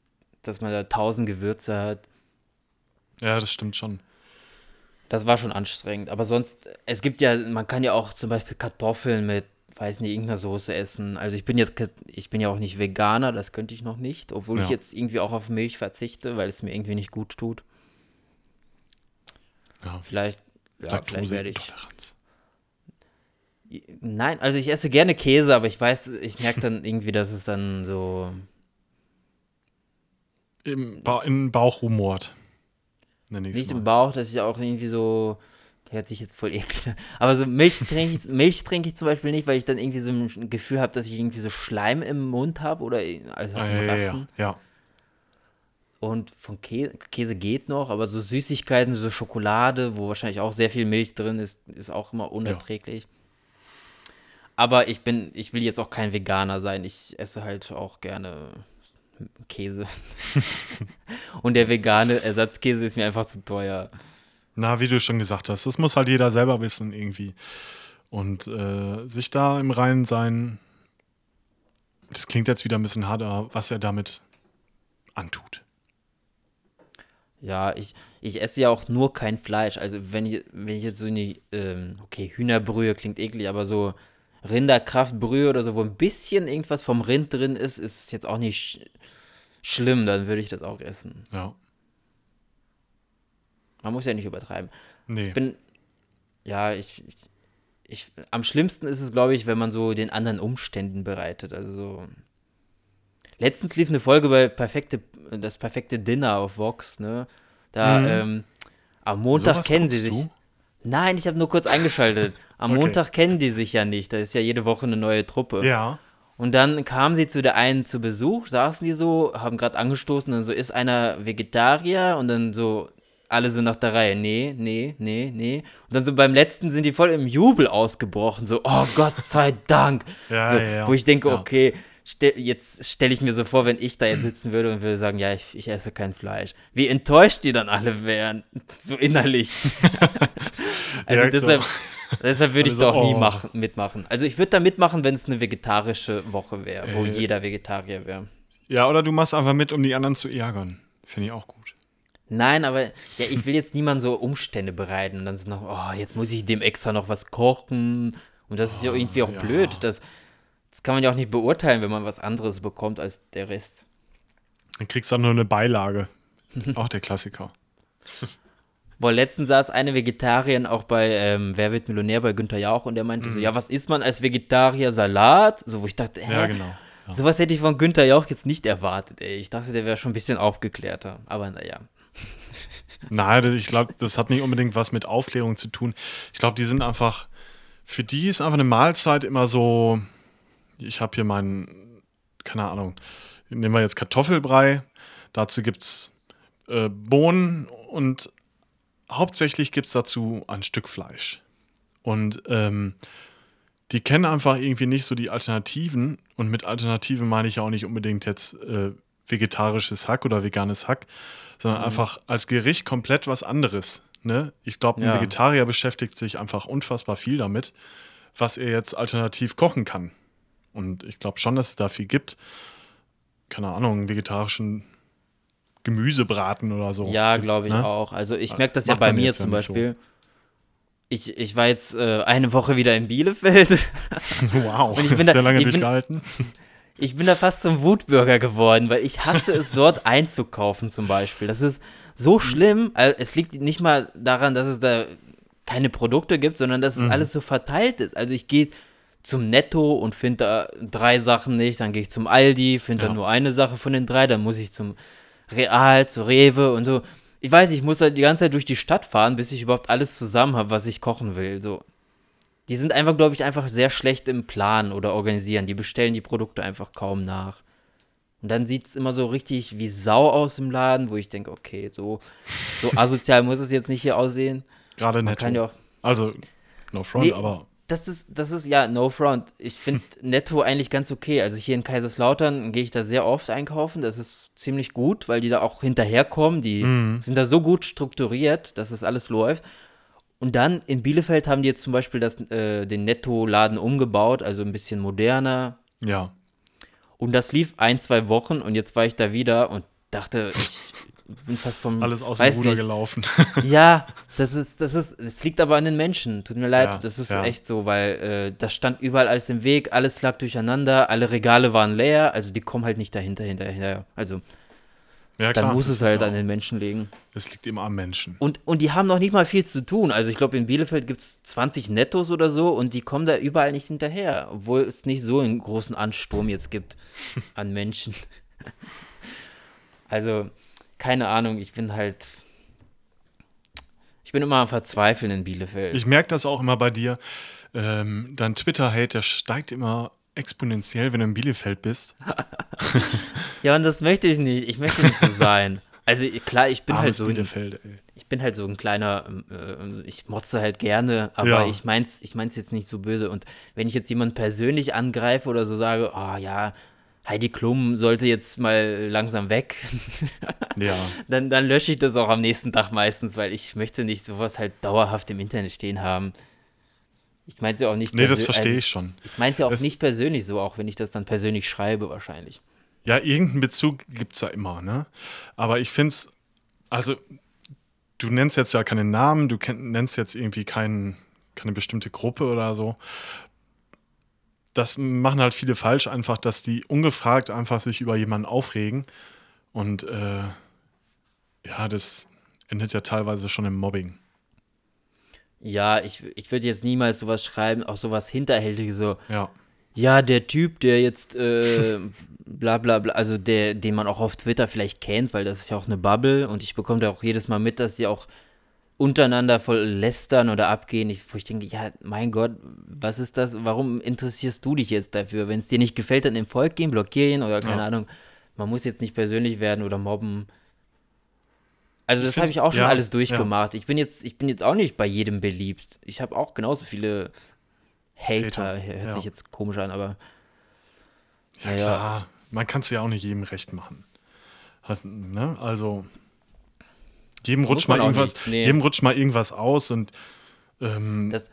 dass man da tausend Gewürze hat. Ja, das stimmt schon. Das war schon anstrengend. Aber sonst, es gibt ja, man kann ja auch zum Beispiel Kartoffeln mit, weiß nicht, irgendeiner Soße essen. Also ich bin jetzt, ich bin ja auch nicht Veganer, das könnte ich noch nicht, obwohl ich Ja. jetzt irgendwie auch auf Milch verzichte, weil es mir irgendwie nicht gut tut. Ja. Vielleicht, ja, vielleicht werde ich. Laktoseintoleranz. Nein, also ich esse gerne Käse, aber ich weiß, ich merke dann *laughs* irgendwie, dass es dann so. Im, ba im Bauch rumort. Nicht mal. im Bauch, dass ich auch irgendwie so. hört sich jetzt voll eklig an. Aber so Milch trinke ich, Milch trinke ich zum Beispiel nicht, weil ich dann irgendwie so ein Gefühl habe, dass ich irgendwie so Schleim im Mund habe oder also Ah, im ja, ja, ja, ja. Und von Käse, Käse geht noch, aber so Süßigkeiten, so Schokolade, wo wahrscheinlich auch sehr viel Milch drin ist, ist auch immer unerträglich. Aber ich bin, ich will jetzt auch kein Veganer sein. Ich esse halt auch gerne Käse. Und der vegane Ersatzkäse ist mir einfach zu teuer. Na, wie du schon gesagt hast, das muss halt jeder selber wissen irgendwie. Und äh, sich da im Reinen sein, das klingt jetzt wieder ein bisschen hart, aber was er damit antut. Ja, ich, ich esse ja auch nur kein Fleisch. Also wenn ich, wenn ich jetzt so eine, ähm, okay, Hühnerbrühe klingt eklig, aber so Rinderkraftbrühe oder so, wo ein bisschen irgendwas vom Rind drin ist, ist jetzt auch nicht sch schlimm, dann würde ich das auch essen. Ja. Man muss ja nicht übertreiben. Nee. Ich bin, ja, ich, ich, ich am schlimmsten ist es, glaube ich, wenn man so den anderen Umständen bereitet. Also so. Letztens lief eine Folge bei perfekte, das perfekte Dinner auf Vox, ne? Da, Mhm. ähm, am Montag Sowas kennen sie sich. du? Nein, ich habe nur kurz eingeschaltet. Am Okay. Montag kennen die sich ja nicht. Da ist ja jede Woche eine neue Truppe. Ja. Und dann kamen sie zu der einen zu Besuch, saßen die so, haben gerade angestoßen und so, ist einer Vegetarier? Und dann so, alle so nach der Reihe, nee, nee, nee, nee. Und dann so beim letzten sind die voll im Jubel ausgebrochen, so, oh Gott sei Dank. Ja, so, ja, ja. Wo ich denke, okay, ste jetzt stelle ich mir so vor, wenn ich da jetzt sitzen würde und würde sagen, ja, ich, ich esse kein Fleisch. Wie enttäuscht die dann alle wären, so innerlich. *laughs* also deshalb, deshalb würde ich Alle da auch nie oh. machen, mitmachen. Also ich würde da mitmachen, wenn es eine vegetarische Woche wäre, wo Äh. jeder Vegetarier wäre. Ja, oder du machst einfach mit, um die anderen zu ärgern. Finde ich auch gut. Nein, aber ja, ich will jetzt niemand so Umstände bereiten und dann so noch, oh, jetzt muss ich dem extra noch was kochen. Und das ist ja irgendwie auch ja. blöd. Das, das kann man ja auch nicht beurteilen, wenn man was anderes bekommt als der Rest. Dann kriegst du dann nur eine Beilage. *laughs* auch der Klassiker. Boah, letztens saß eine Vegetarierin auch bei ähm, Wer wird Millionär bei Günther Jauch und der meinte so, ja, was isst man als Vegetarier? Salat? So, wo ich dachte, hä? Mhm. Ja, genau. Ja. Sowas hätte ich von Günther Jauch jetzt nicht erwartet, ey. Ich dachte, der wäre schon ein bisschen aufgeklärter. Aber naja. *laughs* Nein, ich glaube, das hat nicht unbedingt was mit Aufklärung zu tun. Ich glaube, die sind einfach, für die ist einfach eine Mahlzeit immer so, ich habe hier meinen, keine Ahnung, nehmen wir jetzt Kartoffelbrei, dazu gibt es äh, Bohnen und hauptsächlich gibt es dazu ein Stück Fleisch. Und ähm, die kennen einfach irgendwie nicht so die Alternativen. Und mit Alternativen meine ich ja auch nicht unbedingt jetzt äh, vegetarisches Hack oder veganes Hack, sondern einfach als Gericht komplett was anderes. Ne? Ich glaube, ein Ja. Vegetarier beschäftigt sich einfach unfassbar viel damit, was er jetzt alternativ kochen kann. Und ich glaube schon, dass es da viel gibt. Keine Ahnung, vegetarischen Gemüsebraten oder so. Ja, glaube ich ne? auch. Also ich merke das ja bei mir zum nicht so. Beispiel. Ich, ich war jetzt äh, eine Woche wieder in Bielefeld. *laughs* Wow, Und ich bin da- sehr lange ich bin- durchgehalten. *laughs* Ich bin da fast zum Wutbürger geworden, weil ich hasse es, dort *laughs* einzukaufen zum Beispiel. Das ist so schlimm. Also es liegt nicht mal daran, dass es da keine Produkte gibt, sondern dass es alles so verteilt ist. Also ich gehe zum Netto und finde da drei Sachen nicht, dann gehe ich zum Aldi, finde Ja. da nur eine Sache von den drei, dann muss ich zum Real, zu Rewe und so. Ich weiß, ich muss halt die ganze Zeit durch die Stadt fahren, bis ich überhaupt alles zusammen habe, was ich kochen will. So. Die sind einfach, glaube ich, einfach sehr schlecht im Planen oder organisieren. Die bestellen die Produkte einfach kaum nach. Und dann sieht es immer so richtig wie Sau aus im Laden, wo ich denke, okay, so, so asozial muss es jetzt nicht hier aussehen. Gerade netto. kann ja auch. Also, no front, Nee, aber Das ist, das ist ja no front. Ich finde *laughs* Netto eigentlich ganz okay. Also hier in Kaiserslautern gehe ich da sehr oft einkaufen. Das ist ziemlich gut, weil die da auch hinterherkommen. Die sind da so gut strukturiert, dass das alles läuft. Und dann in Bielefeld haben die jetzt zum Beispiel das, äh, den Netto-Laden umgebaut, also ein bisschen moderner. ja. Und das lief ein, zwei Wochen und jetzt war ich da wieder und dachte, ich bin fast vom. Alles aus dem Ruder nicht. gelaufen. *laughs* Ja, *laughs* das ist, das ist, es liegt aber an den Menschen. Tut mir leid, Ja, das ist ja. echt so, weil äh, das stand überall alles im Weg, alles lag durcheinander, alle Regale waren leer, also die kommen halt nicht dahinter, hinterher. Also ja, dann muss es halt ja an den Menschen liegen. Es liegt immer am Menschen. Und, und die haben noch nicht mal viel zu tun. Also ich glaube, in Bielefeld gibt es 20 Nettos oder so und die kommen da überall nicht hinterher, obwohl es nicht so einen großen Ansturm jetzt gibt *laughs* an Menschen. Also, keine Ahnung, ich bin halt. Ich bin immer am Verzweifeln in Bielefeld. Ich merke das auch immer bei dir. Ähm, dein Twitter-Hate, der steigt immer exponentiell, wenn du in Bielefeld bist. *laughs* ja, und das möchte ich nicht. Ich möchte nicht so sein. Also klar, ich bin Armes halt so ein, Bielefeld, ey. ich bin halt so ein kleiner, äh, ich motze halt gerne, aber Ja. ich mein's, ich mein's jetzt nicht so böse. Und wenn ich jetzt jemanden persönlich angreife oder so sage, oh ja, Heidi Klum sollte jetzt mal langsam weg, Ja. *laughs* dann, dann lösche ich das auch am nächsten Tag meistens, weil ich möchte nicht sowas halt dauerhaft im Internet stehen haben. Ich meine es ja auch nicht Nee, das verstehe also, ich schon. Ich meine es ja auch nicht persönlich so, auch wenn ich das dann persönlich schreibe wahrscheinlich. Ja, irgendeinen Bezug gibt es ja immer, ne? Aber ich finde es, also, du nennst jetzt ja keinen Namen, du nennst jetzt irgendwie keinen, keine bestimmte Gruppe oder so. Das machen halt viele falsch, einfach, dass die ungefragt einfach sich über jemanden aufregen. Und äh, ja, das endet ja teilweise schon im Mobbing. Ja, ich, ich würde jetzt niemals sowas schreiben, auch sowas Hinterhältiges, so, Ja. ja, der Typ, der jetzt äh, *laughs* bla bla bla, also der, den man auch auf Twitter vielleicht kennt, weil das ist ja auch eine Bubble und ich bekomme da auch jedes Mal mit, dass die auch untereinander voll lästern oder abgehen, ich, wo ich denke, ja, mein Gott, was ist das, warum interessierst du dich jetzt dafür? Wenn es dir nicht gefällt, dann im Volk gehen, blockieren oder keine Ja. Ahnung, man muss jetzt nicht persönlich werden oder mobben. Also das habe ich auch schon ja, alles ja. durchgemacht. Ich bin jetzt, ich bin jetzt auch nicht bei jedem beliebt. Ich habe auch genauso viele Hater. Hater, Hört ja. sich jetzt komisch an, aber Ja, Ja, ja. klar. Man kann es ja auch nicht jedem recht machen. Hat, ne? Also, jedem rutscht, mal irgendwas, nee. jedem rutscht mal irgendwas aus und ähm, Das-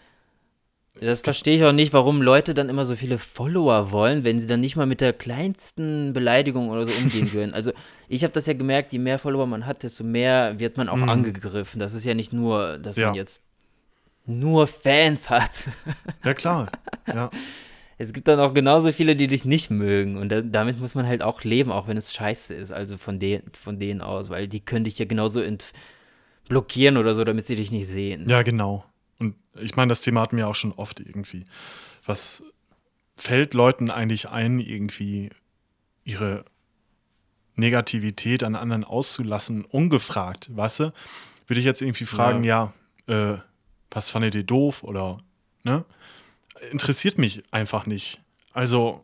das verstehe ich auch nicht, warum Leute dann immer so viele Follower wollen, wenn sie dann nicht mal mit der kleinsten Beleidigung oder so umgehen *laughs* können. Also ich habe das ja gemerkt, je mehr Follower man hat, desto mehr wird man auch angegriffen. Das ist ja nicht nur, dass Mhm. Ja. man jetzt nur Fans hat. ja klar. Ja. *laughs* Es gibt dann auch genauso viele, die dich nicht mögen. Und da, damit muss man halt auch leben, auch wenn es scheiße ist. Also von, de von denen aus, weil die können dich ja genauso blockieren oder so, damit sie dich nicht sehen. ja, genau. Und ich meine, das Thema hatten wir auch schon oft irgendwie. Was fällt Leuten eigentlich ein, irgendwie ihre Negativität an anderen auszulassen, ungefragt, weißt du? Würde ich jetzt irgendwie fragen, ja, äh, was fandet ihr doof oder, ne? Interessiert mich einfach nicht. Also,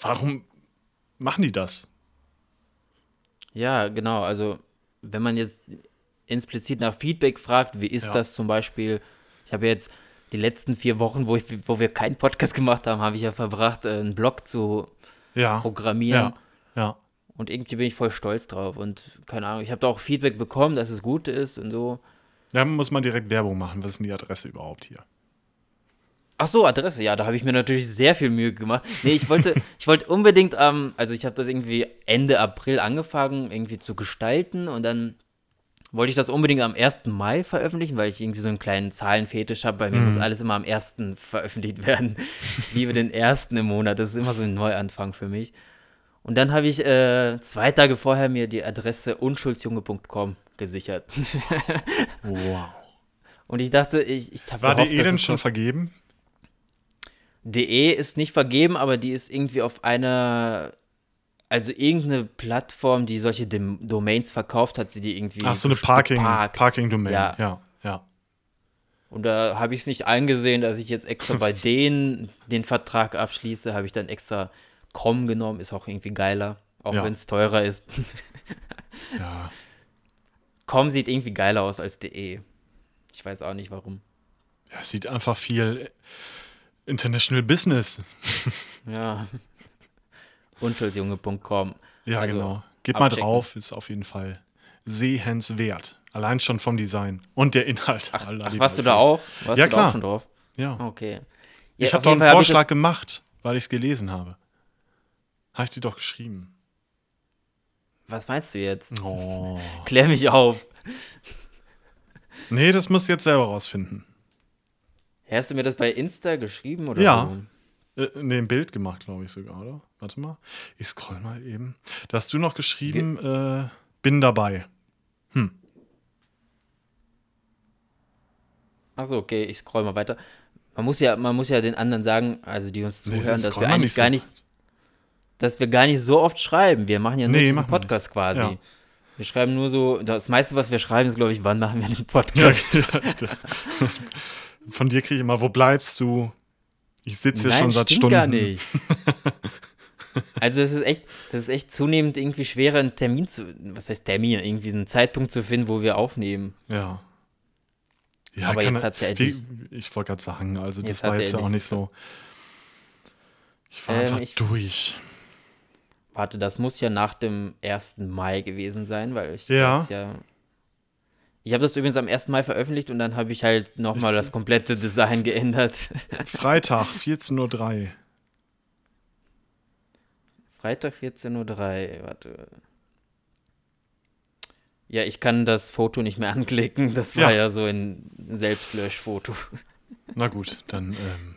warum machen die das? Ja, genau. Also, wenn man jetzt explizit nach Feedback fragt, wie ist Ja. das zum Beispiel? Ich habe jetzt die letzten vier Wochen, wo, ich, wo wir keinen Podcast *laughs* gemacht haben, habe ich ja verbracht, äh, einen Blog zu Ja. programmieren. Ja. Ja. Und irgendwie bin ich voll stolz drauf. Und keine Ahnung, ich habe da auch Feedback bekommen, dass es gut ist und so. Da muss man direkt Werbung machen. Was ist denn die Adresse überhaupt hier? Ach so, Adresse, ja, da habe ich mir natürlich sehr viel Mühe gemacht. Nee, ich wollte, ich wollte unbedingt, ähm, also ich habe das irgendwie Ende April angefangen, irgendwie zu gestalten und dann wollte ich das unbedingt am 1. Mai veröffentlichen, weil ich irgendwie so einen kleinen Zahlenfetisch habe. Bei mir muss alles immer am 1. veröffentlicht werden. *laughs* Ich liebe den ersten im Monat, das ist immer so ein Neuanfang für mich. Und dann habe ich äh, zwei Tage vorher mir die Adresse unschuldsjunge.com gesichert. *laughs* Wow. Und ich dachte, ich, ich habe War die gehofft, eh denn es schon vergeben? DE ist nicht vergeben, aber die ist irgendwie auf einer, also irgendeine Plattform, die solche Dem Domains verkauft, hat sie die irgendwie. Ach, so eine Parking, geparkt. Parking-Domain. Ja. ja, ja. Und da habe ich es nicht eingesehen, dass ich jetzt extra bei *laughs* denen den Vertrag abschließe, habe ich dann extra com genommen, ist auch irgendwie geiler, auch Ja. wenn es teurer ist. *laughs* ja. com sieht irgendwie geiler aus als DE. Ich weiß auch nicht warum. Ja, es sieht einfach viel International Business. *laughs* Ja. Unschuldsjunge.com. Ja, Also, genau. Geht mal abchecken. drauf, ist auf jeden Fall sehenswert. Allein schon vom Design und der Inhalt. Ach, ach warst du da auch? Warst Ja, du da klar. auch schon drauf? Ja. Okay. ich Ja, habe auf doch einen Fall ich Vorschlag gemacht, weil ich es gelesen habe. Habe ich dir doch geschrieben. Was meinst du jetzt? Oh. *laughs* Klär mich auf. Nee, das musst du jetzt selber rausfinden. Hast du mir das bei Insta geschrieben oder? Ja. wo? Äh, nee, ein Bild gemacht, glaube ich sogar, oder? Warte mal. Ich scroll mal eben. Da hast du noch geschrieben, äh, bin dabei. Achso, okay, ich scroll mal weiter. Man muss ja, man muss ja den anderen sagen, also die uns Nee, zuhören, dass scroll wir eigentlich so gar nicht, dass wir gar nicht so oft schreiben. Wir machen ja nur Nee, diesen Podcast nicht. quasi. Ja. Wir schreiben nur so, das meiste, was wir schreiben, ist, glaube ich, wann machen wir den Podcast? *laughs* Ja, stimmt. Von dir kriege ich immer, wo bleibst du? Ich sitze hier schon seit Stunden. gar nicht. *laughs* Also es ist echt, das ist echt zunehmend irgendwie schwerer, einen Termin zu, was heißt Termin, irgendwie einen Zeitpunkt zu finden, wo wir aufnehmen. Ja. Ja, Aber jetzt hat's ja endlich- ich wollte gerade sagen, also das Jetzt war jetzt ja auch nicht so. Ich war Ähm, einfach ich- durch. Warte, das muss ja nach dem 1. Mai gewesen sein, weil ich Ja. das ja. Ich habe das übrigens am 1. Mai veröffentlicht und dann habe ich halt nochmal das komplette Design geändert. *laughs* Freitag, 14.03 Uhr. Freitag 14.03 Uhr, warte. Ja, ich kann das Foto nicht mehr anklicken. Das war Ja. ja, so ein Selbstlöschfoto. Na gut, dann. Ähm,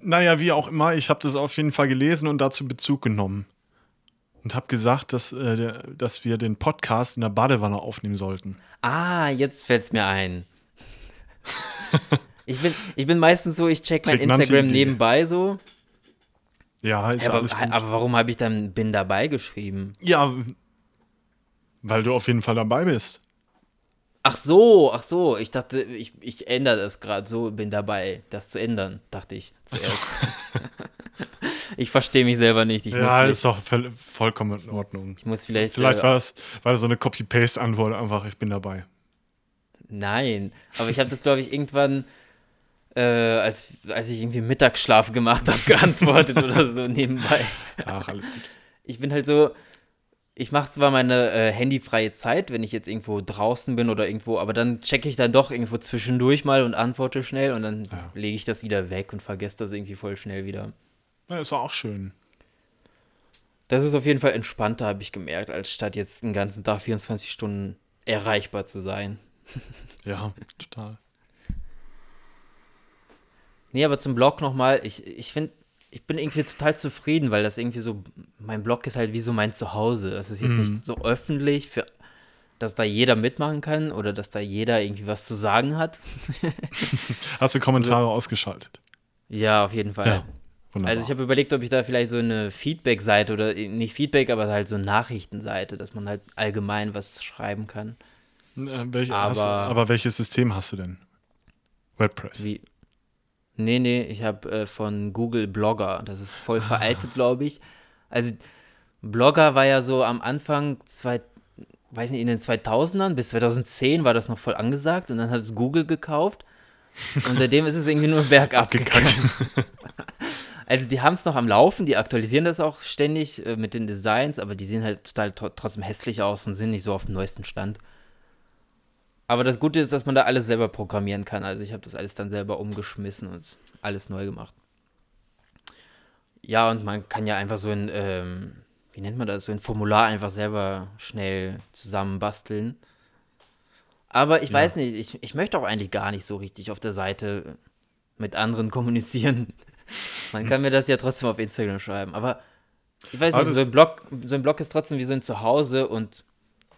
naja, wie auch immer, ich habe das auf jeden Fall gelesen und dazu Bezug genommen. Und habe gesagt, dass, äh, dass wir den Podcast in der Badewanne aufnehmen sollten. Ah, jetzt fällt es mir ein. *laughs* Ich bin, ich bin meistens so, ich check mein Prägnante Instagram Idee. nebenbei so. Ja, ist aber, alles gut. aber warum habe ich dann bin dabei geschrieben? ja, weil du auf jeden Fall dabei bist. Ach so, ach so. Ich dachte, ich, ich ändere das gerade so, bin dabei, das zu ändern, dachte ich. Zuerst. *laughs* Ich verstehe mich selber nicht. Ich, Ja, ist doch voll, vollkommen in Ordnung. ich muss vielleicht. Vielleicht äh, war das, war das so eine Copy-Paste-Antwort, einfach, ich bin dabei. Nein, aber ich habe das, glaube ich, irgendwann, äh, als, als ich irgendwie Mittagsschlaf gemacht habe, *laughs* geantwortet oder so nebenbei. Ach, alles gut. Ich bin halt so, ich mache zwar meine äh, handyfreie Zeit, wenn ich jetzt irgendwo draußen bin oder irgendwo, aber dann checke ich dann doch irgendwo zwischendurch mal und antworte schnell und dann Ja. lege ich das wieder weg und vergesse das irgendwie voll schnell wieder. Ja, ist auch schön. Das ist auf jeden Fall entspannter, habe ich gemerkt, als statt jetzt den ganzen Tag 24 Stunden erreichbar zu sein. *laughs* Ja, total. Nee, aber zum Blog nochmal, ich, ich finde, ich bin irgendwie total zufrieden, weil das irgendwie so, mein Blog ist halt wie so mein Zuhause. Das ist jetzt Mhm. nicht so öffentlich, für, dass da jeder mitmachen kann oder dass da jeder irgendwie was zu sagen hat. *laughs* Hast du Kommentare ausgeschaltet? Ja, auf jeden Fall. Wunderbar. Also ich habe überlegt, ob ich da vielleicht so eine Feedback-Seite oder äh, nicht Feedback, aber halt so eine Nachrichtenseite, dass man halt allgemein was schreiben kann. Äh, welch, hast, du- aber- aber welches System hast du denn? WordPress. Wie? Nee, nee, ich habe äh, von Google Blogger. Das ist voll veraltet, glaube ich. Also Blogger war ja so am Anfang, zwei, weiß nicht, in den 2000ern bis 2010 war das noch voll angesagt und dann hat es Google gekauft und seitdem ist es irgendwie nur *laughs* bergab gegangen. *laughs* Also die haben es noch am Laufen, die aktualisieren das auch ständig äh, mit den Designs, aber die sehen halt total tro- trotzdem hässlich aus und sind nicht so auf dem neuesten Stand. Aber das Gute ist, dass man da alles selber programmieren kann. Also ich habe das alles dann selber umgeschmissen und alles neu gemacht. Ja, und man kann ja einfach so ein, ähm, wie nennt man das, so ein Formular einfach selber schnell zusammenbasteln. Aber ich Ja. weiß nicht, ich, ich möchte auch eigentlich gar nicht so richtig auf der Seite mit anderen kommunizieren. Man kann mir das ja trotzdem auf Instagram schreiben. Aber ich weiß nicht, so ein, Blog, so ein Blog ist trotzdem wie so ein Zuhause und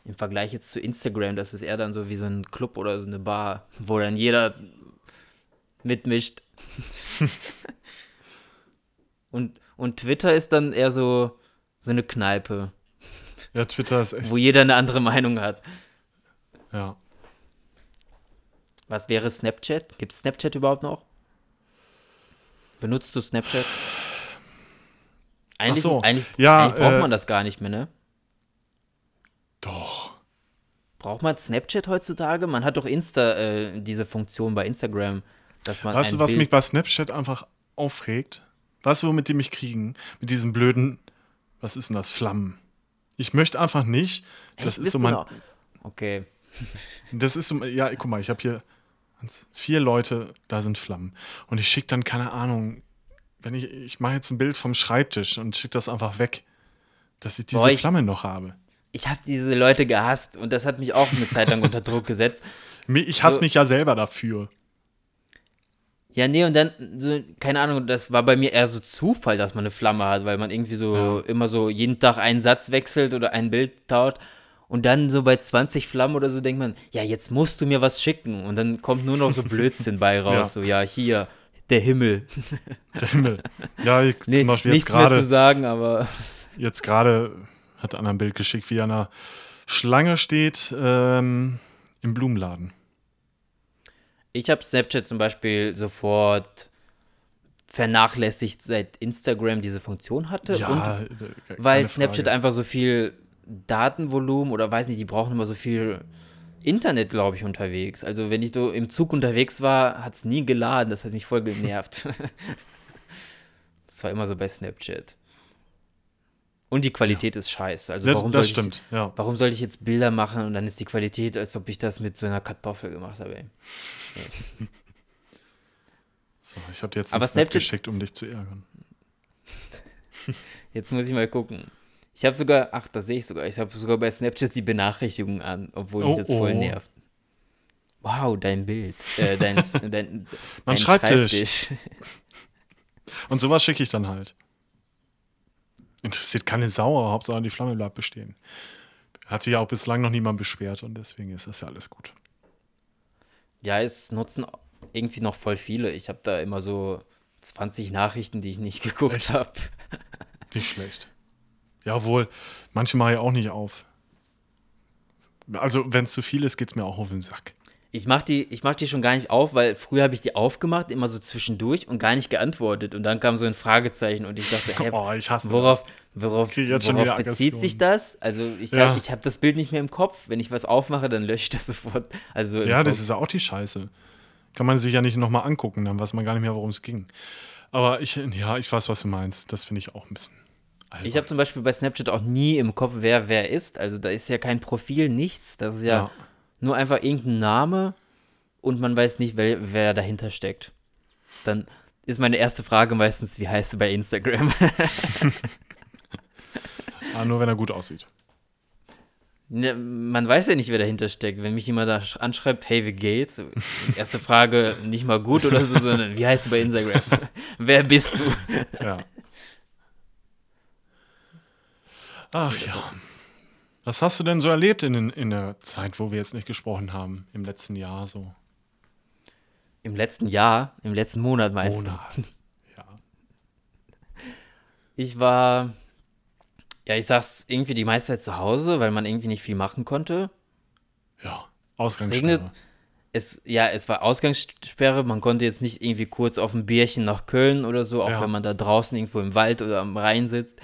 im Vergleich jetzt zu Instagram, das ist eher dann so wie so ein Club oder so eine Bar, wo dann jeder mitmischt. *laughs* und, und Twitter ist dann eher so, so eine Kneipe, Ja, Twitter ist echt. wo jeder eine andere Meinung hat. Ja. Was wäre Snapchat? Gibt es Snapchat überhaupt noch? Benutzt du Snapchat? Eigentlich, so. eigentlich, Ja, eigentlich braucht äh, man das gar nicht mehr, ne? Doch. Braucht man Snapchat heutzutage? Man hat doch Insta, äh, diese Funktion bei Instagram, dass man Weißt du, was Bild mich bei Snapchat einfach aufregt? Weißt du, womit die mich kriegen? Mit diesen blöden, was ist denn das? Flammen. Ich möchte einfach nicht, das Echt? ist Bist so mein, Okay. das ist so, ja, guck mal, ich habe hier vier Leute, da sind Flammen. Und ich schicke dann, keine Ahnung, wenn ich, ich mache jetzt ein Bild vom Schreibtisch und schicke das einfach weg, dass ich diese Boah, ich- Flamme noch habe. Ich habe diese Leute gehasst und das hat mich auch eine Zeit lang *laughs* unter Druck gesetzt. Ich hasse So- mich ja selber dafür. Ja, nee, und dann, so, keine Ahnung, das war bei mir eher so Zufall, dass man eine Flamme hat, weil man irgendwie so immer so jeden Tag einen Satz wechselt oder ein Bild taut. Und dann so bei 20 Flammen oder so denkt man, ja, jetzt musst du mir was schicken. Und dann kommt nur noch so *laughs* Blödsinn bei raus. Ja. So, ja, hier, der Himmel. Der Himmel. Ja, ich, *laughs* Nee, zum Beispiel jetzt mehr zu gerade, sagen, aber *laughs* jetzt gerade hat einer ein Bild geschickt, wie einer Schlange steht ähm, im Blumenladen. Ich habe Snapchat zum Beispiel sofort vernachlässigt, seit Instagram diese Funktion hatte. Ja, und äh, weil Snapchat einfach so viel Datenvolumen oder weiß nicht, die brauchen immer so viel Internet, glaube ich, unterwegs. Also wenn ich so im Zug unterwegs war, hat es nie geladen. Das hat mich voll genervt. *laughs* das war immer so bei Snapchat. Und die Qualität ist scheiße. Also Das, warum das soll ich, stimmt, ja. Warum sollte ich jetzt Bilder machen und dann ist die Qualität, als ob ich das mit so einer Kartoffel gemacht habe? *laughs* So, ich habe dir jetzt Aber ein Snap Snapchat- geschickt, um dich zu ärgern. *laughs* Jetzt muss ich mal gucken. Ich habe sogar, ach, das sehe ich sogar. Ich habe sogar bei Snapchat die Benachrichtigungen an, obwohl mich Oh, das voll oh. nervt. Wow, dein Bild. Äh, dein, *laughs* dein, dein Schreibtisch. *laughs* Und sowas schicke ich dann halt. Interessiert keine Sau, aber Hauptsache die Flamme bleibt bestehen. Hat sich ja auch bislang noch niemand beschwert und deswegen ist das ja alles gut. Ja, es nutzen irgendwie noch voll viele. Ich habe da immer so 20 Nachrichten, die ich nicht *laughs* geguckt habe. Nicht schlecht. Jawohl, manche mache ich auch nicht auf. Also, wenn es zu viel ist, geht es mir auch auf den Sack. Ich mach die, ich mach die schon gar nicht auf, weil früher habe ich die aufgemacht, immer so zwischendurch und gar nicht geantwortet. Und dann kam so ein Fragezeichen und ich dachte, hä, *laughs* Oh, ich hasse worauf, worauf, worauf bezieht sich das? Also ich Ja. habe hab das Bild nicht mehr im Kopf. Wenn ich was aufmache, dann lösche ich das *laughs* sofort. Also Ja, das Kopf. ist ja auch die Scheiße. Kann man sich ja nicht nochmal angucken, dann weiß man gar nicht mehr, worum es ging. Aber ich, ja, ich weiß, was du meinst. Das finde ich auch ein bisschen. Albern. Ich habe zum Beispiel bei Snapchat auch nie im Kopf, wer wer ist. Also da ist ja kein Profil, nichts. Das ist ja, Ja. nur einfach irgendein Name und man weiß nicht, wer, wer dahinter steckt. Dann ist meine erste Frage meistens, wie heißt du bei Instagram? Ah, nur wenn er gut aussieht. Ne, man weiß ja nicht, wer dahinter steckt. Wenn mich jemand da sch- anschreibt, hey, wie geht's? Erste Frage, nicht mal gut oder so, sondern wie heißt du bei Instagram? *laughs* wer bist du? Ja. Ach ja. Was hast du denn so erlebt in, den- in der Zeit, wo wir jetzt nicht gesprochen haben? Im letzten Jahr so? Im letzten Jahr, im letzten Monat meinst du? Monat. *laughs* Ja. Ich war, ja, ich saß irgendwie die meiste Zeit zu Hause, weil man irgendwie nicht viel machen konnte. Ja. Es Ausgangssperre. regnet. Es, ja, es war Ausgangssperre. Man konnte jetzt nicht irgendwie kurz auf ein Bierchen nach Köln oder so, auch Ja. wenn man da draußen irgendwo im Wald oder am Rhein sitzt,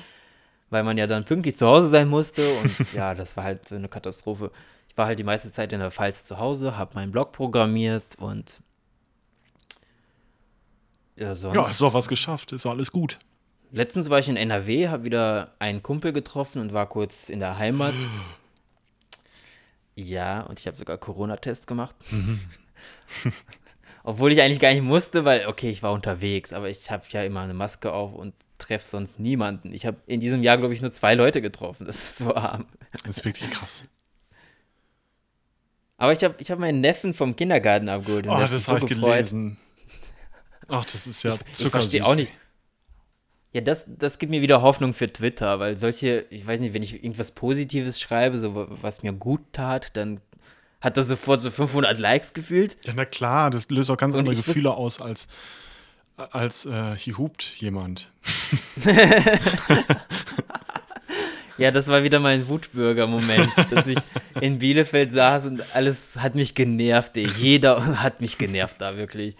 weil man ja dann pünktlich zu Hause sein musste. Und *laughs* ja, das war halt so eine Katastrophe. Ich war halt die meiste Zeit in der Pfalz zu Hause, habe meinen Blog programmiert und ja, sonst. Ja, ist doch was geschafft. Ist doch alles gut. Letztens war ich in NRW, habe wieder einen Kumpel getroffen und war kurz in der Heimat. *gasps* Ja, und ich habe sogar Corona-Test gemacht. *laughs* Obwohl ich eigentlich gar nicht musste, weil, okay, ich war unterwegs, aber ich habe ja immer eine Maske auf und treffe sonst niemanden. Ich habe in diesem Jahr, glaube ich, nur zwei Leute getroffen. Das ist so arm. Das ist wirklich krass. Aber ich habe ich hab meinen Neffen vom Kindergarten abgeholt. Oh, das sich so habe ich gefreut. gelesen. Ach, das ist ja Ich verstehe auch nicht. Ja, das, das gibt mir wieder Hoffnung für Twitter, weil solche, ich weiß nicht, wenn ich irgendwas Positives schreibe, so wa- was mir gut tat, dann hat das sofort so 500 Likes gefühlt. Ja, na klar, das löst auch ganz Und andere ich Gefühle aus als als äh, hier hupt jemand. *laughs* Ja, das war wieder mein Wutbürger-Moment, dass ich in Bielefeld saß und alles hat mich genervt, ey. Jeder *laughs* hat mich genervt da, wirklich.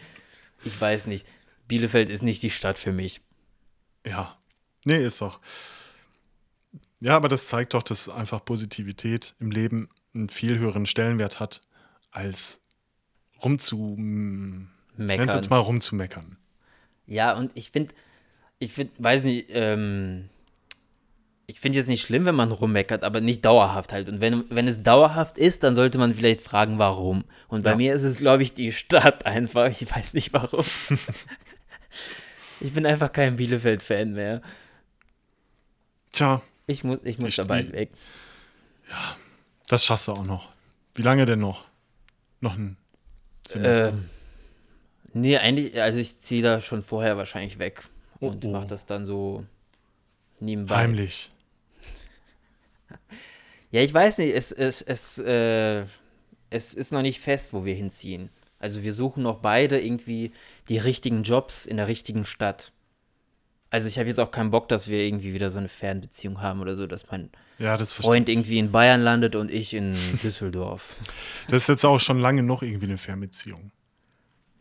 Ich weiß nicht. Bielefeld ist nicht die Stadt für mich. Ja. Nee, ist doch. Ja, aber das zeigt doch, dass einfach Positivität im Leben einen viel höheren Stellenwert hat, als rumzu. Nenn's jetzt mal rumzumeckern. Ja, und ich finde, ich finde, weiß nicht, ähm, ich finde jetzt nicht schlimm, wenn man rummeckert, aber nicht dauerhaft halt. Und wenn, wenn es dauerhaft ist, dann sollte man vielleicht fragen, warum. Und bei Ja. mir ist es, glaube ich, die Stadt *laughs* einfach. Ich weiß nicht warum. *laughs* ich bin einfach kein Bielefeld-Fan mehr. Tja, Ich muss, ich muss Ich- da bald weg. das schaffst du auch noch. Wie lange denn noch? Noch ein Semester. Ähm, nee, eigentlich, also ich ziehe da schon vorher wahrscheinlich weg Oh, und oh. mache das dann so nebenbei. Heimlich. Ja, ich weiß nicht, es, es, es, äh, es ist noch nicht fest, wo wir hinziehen. Also wir suchen noch beide irgendwie die richtigen Jobs in der richtigen Stadt. Also ich habe jetzt auch keinen Bock, dass wir irgendwie wieder so eine Fernbeziehung haben oder so, dass mein Ja, das Freund irgendwie in Bayern landet und ich in Düsseldorf. Das ist jetzt auch schon lange noch irgendwie eine Fernbeziehung.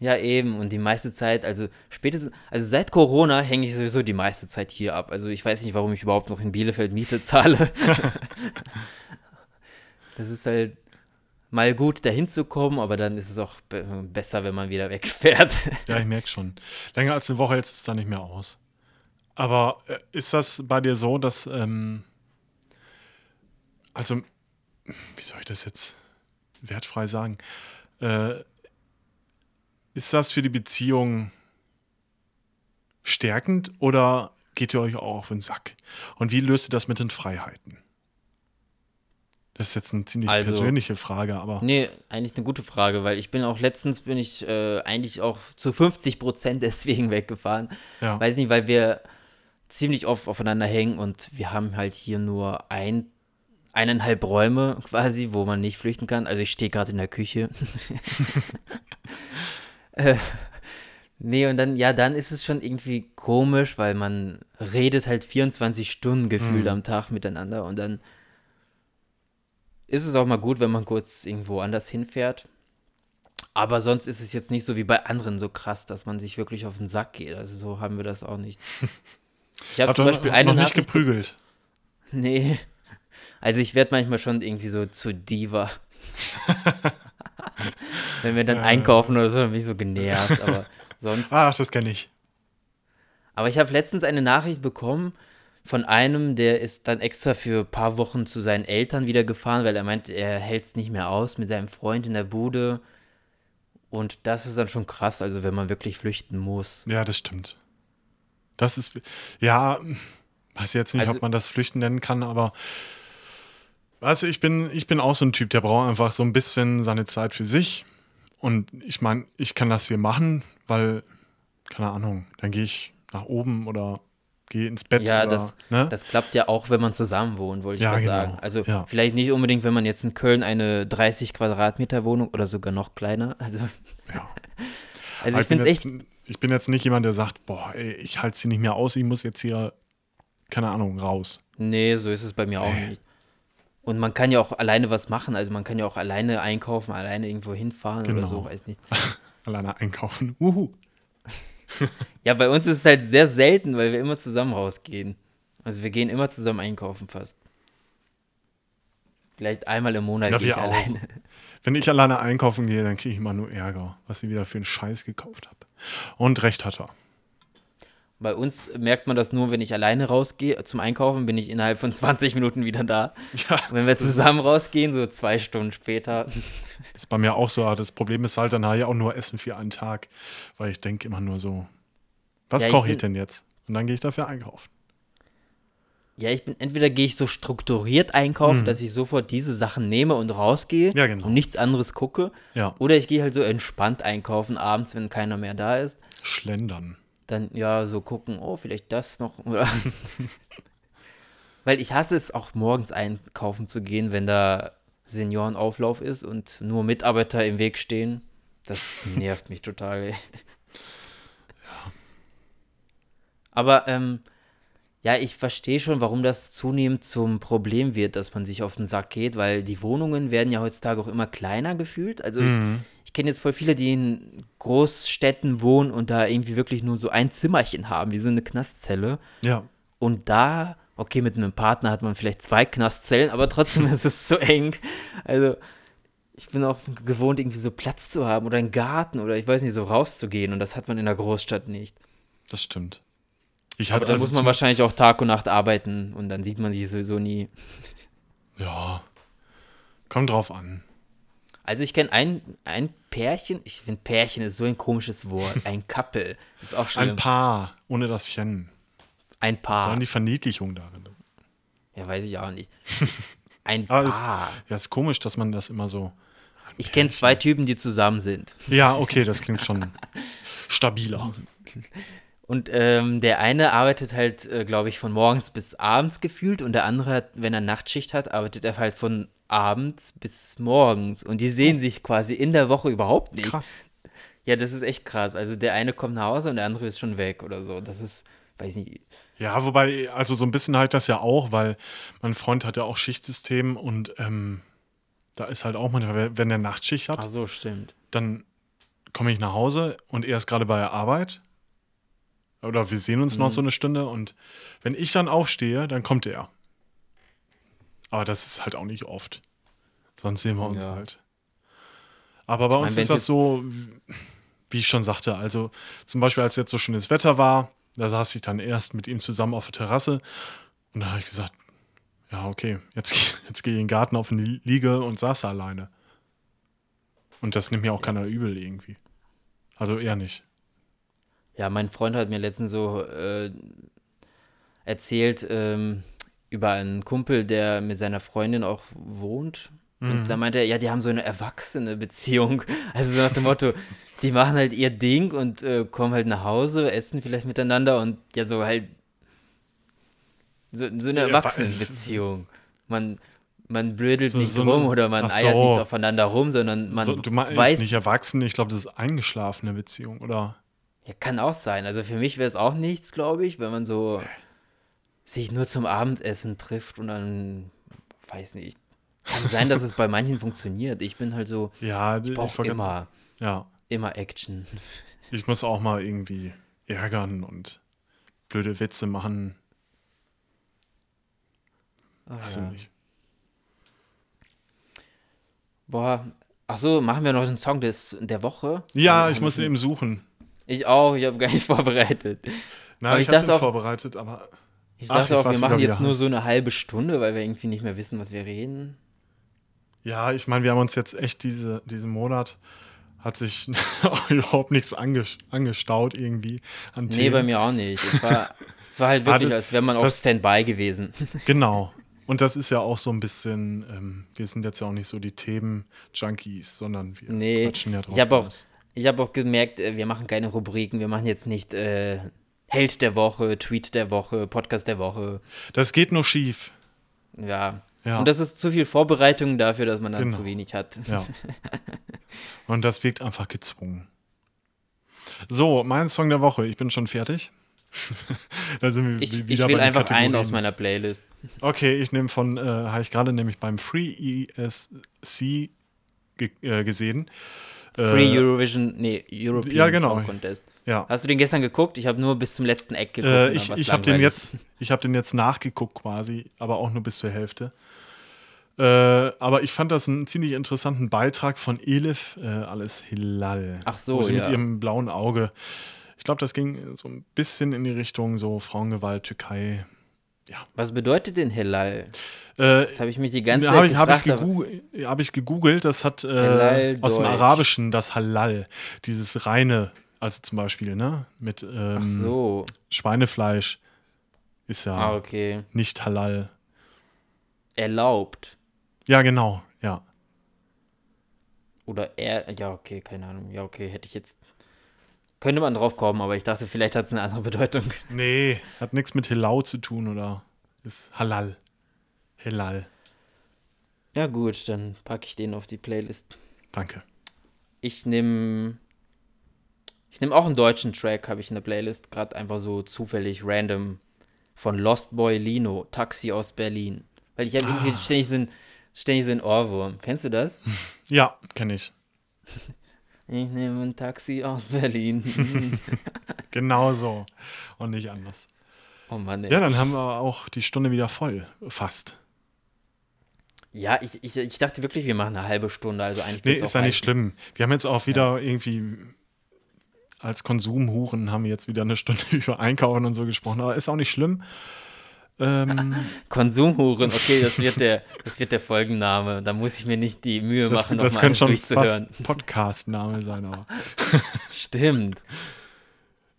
Ja, eben. Und die meiste Zeit, also spätestens, also seit Corona hänge ich sowieso die meiste Zeit hier ab. Also ich weiß nicht, warum ich überhaupt noch in Bielefeld Miete *laughs* zahle. das ist halt mal gut, dahin zu kommen, aber dann ist es auch be besser, wenn man wieder wegfährt. *laughs* Ja, ich merke schon. Länger als eine Woche hält es dann nicht mehr aus. Aber äh, ist das bei dir so, dass, ähm, also, wie soll ich das jetzt wertfrei sagen? Äh, ist das für die Beziehung stärkend oder geht ihr euch auch auf den Sack? Und wie löst ihr das mit den Freiheiten? Das ist jetzt eine ziemlich Also- persönliche Frage, aber Nee, eigentlich eine gute Frage, weil ich bin auch letztens bin ich äh, eigentlich auch zu 50 Prozent *laughs* deswegen weggefahren. ja. Weiß nicht, weil wir ziemlich oft aufeinander hängen und wir haben halt hier nur ein, eineinhalb Räume quasi, wo man nicht flüchten kann. Also ich stehe gerade in der Küche. *laughs* *laughs* äh, *laughs* nee, und dann, ja, dann ist es schon irgendwie komisch, weil man redet halt 24 Stunden gefühlt Mhm. am Tag miteinander und dann ist es auch mal gut, wenn man kurz irgendwo anders hinfährt. Aber sonst ist es jetzt nicht so wie bei anderen so krass, dass man sich wirklich auf den Sack geht. Also so haben wir das auch nicht. *laughs* Ich habe zum Beispiel noch eine nicht Nachricht geprügelt. *laughs* Nee. Also ich werde manchmal schon irgendwie so zu Diva. *laughs* Wenn wir dann Äh. einkaufen oder so, dann bin ich so genervt. Aber *laughs* sonst. Ach, das kenne ich. Aber ich habe letztens eine Nachricht bekommen von einem, der ist dann extra für ein paar Wochen zu seinen Eltern wieder gefahren, weil er meint, er hält es nicht mehr aus mit seinem Freund in der Bude. Und das ist dann schon krass, also wenn man wirklich flüchten muss. Ja, das stimmt. Das ist, ja, weiß jetzt nicht, Also- ob man das Flüchten nennen kann, aber weißt du, ich bin, ich bin auch so ein Typ, der braucht einfach so ein bisschen seine Zeit für sich. Und ich meine, ich kann das hier machen, weil, keine Ahnung, dann gehe ich nach oben oder gehe ins Bett. Ja, oder, das, ne? das klappt ja auch, wenn man zusammen wohnt, wollte ich Ja, gerade genau. sagen. Also Ja. vielleicht nicht unbedingt, wenn man jetzt in Köln eine 30 Quadratmeter Wohnung oder sogar noch kleiner. Also, ja. *laughs* also Aber ich finde es echt, jetzt, ich bin jetzt nicht jemand, der sagt, boah, ey, ich halte sie nicht mehr aus, ich muss jetzt hier, keine Ahnung, raus. nee, so ist es bei mir auch Nee. nicht. Und man kann ja auch alleine was machen, also man kann ja auch alleine einkaufen, alleine irgendwo hinfahren oder Genau. so, weiß nicht. *laughs* Alleine einkaufen. Uhu. *laughs* Ja, bei uns ist es halt sehr selten, weil wir immer zusammen rausgehen. Also wir gehen immer zusammen einkaufen fast. Vielleicht einmal im Monat gehe ich auch. alleine. Wenn ich alleine einkaufen gehe, dann kriege ich immer nur Ärger, was ich wieder für einen Scheiß gekauft habe. Und recht hat er. Bei uns merkt man das nur, wenn ich alleine rausgehe zum Einkaufen, bin ich innerhalb von *laughs* 20 Minuten wieder da. Ja, wenn wir zusammen rausgehen, so zwei Stunden später. das *laughs* ist bei mir auch so. aber Das Problem ist halt dann nachher auch nur Essen für einen Tag, weil ich denke immer nur so, was Ja, ich koche ich bin- denn jetzt? Und dann gehe ich dafür einkaufen. Ja, ich bin, entweder gehe ich so strukturiert einkaufen, dass ich sofort diese Sachen nehme und rausgehe. Ja, genau. und nichts anderes gucke. Ja, Oder ich gehe halt so entspannt einkaufen abends, wenn keiner mehr da ist. schlendern. Dann ja, so gucken, oh, vielleicht das noch. Oder *laughs* Weil ich hasse es auch morgens einkaufen zu gehen, wenn da Seniorenauflauf ist und nur Mitarbeiter im Weg stehen. Das *laughs* nervt mich total. Ey. Aber ähm, ja, ich verstehe schon, warum das zunehmend zum Problem wird, dass man sich auf den Sack geht, weil die Wohnungen werden ja heutzutage auch immer kleiner gefühlt. Also ich, ich kenne jetzt voll viele, die in Großstädten wohnen und da irgendwie wirklich nur so ein Zimmerchen haben, wie so eine Knastzelle. Ja, Und da, okay, mit einem Partner hat man vielleicht zwei Knastzellen, aber trotzdem *laughs* ist es so eng. Also, ich bin auch gewohnt, irgendwie so Platz zu haben oder einen Garten oder ich weiß nicht, so rauszugehen und das hat man in der Großstadt nicht. das stimmt. Ich Aber hatte da also muss man wahrscheinlich auch Tag und Nacht arbeiten und dann sieht man sich sowieso nie. Ja, kommt drauf an. Also ich kenne ein, ein Pärchen, ich finde Pärchen ist so ein komisches Wort, *laughs* ein Couple, ist auch schlimm. Ein Paar, ohne das Chen. ein Was Paar. soll die Verniedlichung darin? Ja, weiß ich auch nicht. *laughs* Ein Paar. Ja, ist komisch, dass man das immer so. Ich kenne zwei Typen, die zusammen sind. Ja, okay, das klingt schon *laughs* stabiler. Und ähm, der eine arbeitet halt, äh, glaube ich, von morgens bis abends gefühlt und der andere, hat, wenn er Nachtschicht hat, arbeitet er halt von abends bis morgens. Und die sehen sich quasi in der Woche überhaupt nicht. Krass. Ja, das ist echt krass. Also der eine kommt nach Hause und der andere ist schon weg oder so. Das ist, weiß nicht. Ja, wobei, also so ein bisschen halt das ja auch, weil mein Freund hat ja auch Schichtsystem und ähm, da ist halt auch manchmal, wenn er Nachtschicht hat, Ach so, stimmt. dann komme ich nach Hause und er ist gerade bei der Arbeit. Oder wir sehen uns noch Mhm. so eine Stunde und wenn ich dann aufstehe, dann kommt er. Aber das ist halt auch nicht oft. Sonst sehen wir uns Ja. halt. Aber bei Ich uns mein, ist das so, wie ich schon sagte, also zum Beispiel, als jetzt so schönes Wetter war, da saß ich dann erst mit ihm zusammen auf der Terrasse und da habe ich gesagt, ja, okay, jetzt, *laughs* jetzt gehe ich in den Garten auf eine Liege und saß alleine. Und das nimmt mir auch keiner übel irgendwie. Also eher nicht. Ja, mein Freund hat mir letztens so äh, erzählt ähm, über einen Kumpel, der mit seiner Freundin auch wohnt. Und da meinte er, ja, die haben so eine erwachsene Beziehung. *laughs* Also so nach dem Motto, die machen halt ihr Ding und äh, kommen halt nach Hause, essen vielleicht miteinander und ja, so halt so, so eine Erwachsenenbeziehung. *laughs* Man, man blödelt So- nicht so rum oder man Ach eiert so. nicht aufeinander rum, sondern man so, du meinst weiß, nicht erwachsen, ich glaube, das ist eingeschlafene Beziehung, oder? Ja, kann auch sein. Also für mich wäre es auch nichts, glaube ich, wenn man so sich nur zum Abendessen trifft und dann, weiß nicht. Kann sein, dass es bei *laughs* manchen funktioniert. Ich bin halt so, Ja, ich brauche immer, Ja, immer Action. *laughs* ich muss auch mal irgendwie ärgern und blöde Witze machen. Weiß ich ja. nicht. Boah, ach so, machen wir noch den Song des, der Woche? Ja, ich muss wir- eben suchen. Ich auch, ich habe gar nicht *laughs* vorbereitet. Aber ich, ich habe dachte auch- vorbereitet, aber Ich Ach, dachte ich auch, wir machen jetzt nur so eine halbe Stunde, weil wir irgendwie nicht mehr wissen, was wir reden. ja, ich meine, wir haben uns jetzt echt diese, diesen Monat hat sich *laughs* überhaupt nichts anges angestaut irgendwie an Nee, Themen. bei mir auch nicht. Es war, *laughs* es war halt wirklich, als wäre man auf das- Standby gewesen. Genau. Und das ist ja auch so ein bisschen, ähm, wir sind jetzt ja auch nicht so die Themen-Junkies, sondern wir Nee, quatschen ja drauf. ich habe auch. Ich hab auch gemerkt, äh, wir machen keine Rubriken, wir machen jetzt nicht äh, Held der Woche, Tweet der Woche, Podcast der Woche. Das geht nur schief. Ja. Ja. Und das ist zu viel Vorbereitung dafür, dass man dann Genau. zu wenig hat. Ja. *laughs* Und das wirkt einfach gezwungen. So, mein Song der Woche. Ich bin schon fertig. *laughs* da sind wir Ich, wi- ich wieder will bei einfach einen aus Kategorien. meiner Playlist. Okay, ich nehme von, äh, habe ich gerade nämlich beim Free ESC ge äh, gesehen. Free Äh, Eurovision, nee, European ja, genau. Song Contest. Ja. Hast du den gestern geguckt? Ich habe nur bis zum letzten Eck geguckt. Äh, ich ich habe den jetzt, ich habe den jetzt nachgeguckt quasi, aber auch nur bis zur Hälfte. Äh, aber ich fand das einen ziemlich interessanten Beitrag von Elif, äh, alles Hilal. Ach so, sie mit ja. ihrem blauen Auge. Ich glaube, das ging so ein bisschen in die Richtung so Frauengewalt, Türkei. Was bedeutet denn Hilal? Äh, Das habe ich mich die ganze habe Zeit ich, hab ich, gefragt. aber- gegoogelt, hab ich gegoogelt, das hat äh, aus dem. Arabischen das Halal, dieses reine, also zum Beispiel, ne, mit ähm, so. Schweinefleisch ist ja Ah, okay. nicht halal. Erlaubt. Ja, genau, ja. Oder er, ja, okay, keine Ahnung. Ja, okay, hätte ich jetzt. Könnte man drauf kommen, aber ich dachte, vielleicht hat es eine andere Bedeutung. Nee, hat nichts mit Hilau zu tun oder ist halal. Halal. Ja, gut, dann packe ich den auf die Playlist. Danke. Ich nehme. Ich nehme auch einen deutschen Track, habe ich in der Playlist. Gerade einfach so zufällig random. Von Lost Boy Lino, Taxi aus Berlin. Weil ich habe irgendwie ständig so ständig so ein Ohrwurm. Kennst du das? *laughs* Ja, kenne ich. *laughs* Ich nehme ein Taxi aus Berlin. *laughs* Genau so. Und nicht anders. oh Mann, ey. Ja, dann haben wir auch die Stunde wieder voll. Fast. Ja, ich, ich, ich dachte wirklich, wir machen eine halbe Stunde. Also eigentlich Nee, ist ja nicht schlimm. Wir haben jetzt auch wieder irgendwie als Konsumhuren haben wir jetzt wieder eine Stunde *laughs* über Einkaufen und so gesprochen, aber ist auch nicht schlimm. Ähm, *laughs* Konsumhuren, okay, das wird der, das wird der Folgenname. Da muss ich mir nicht die Mühe das machen, das nochmal könnte alles schon durchzuhören. fast Podcast-Name sein, aber. *laughs* Stimmt.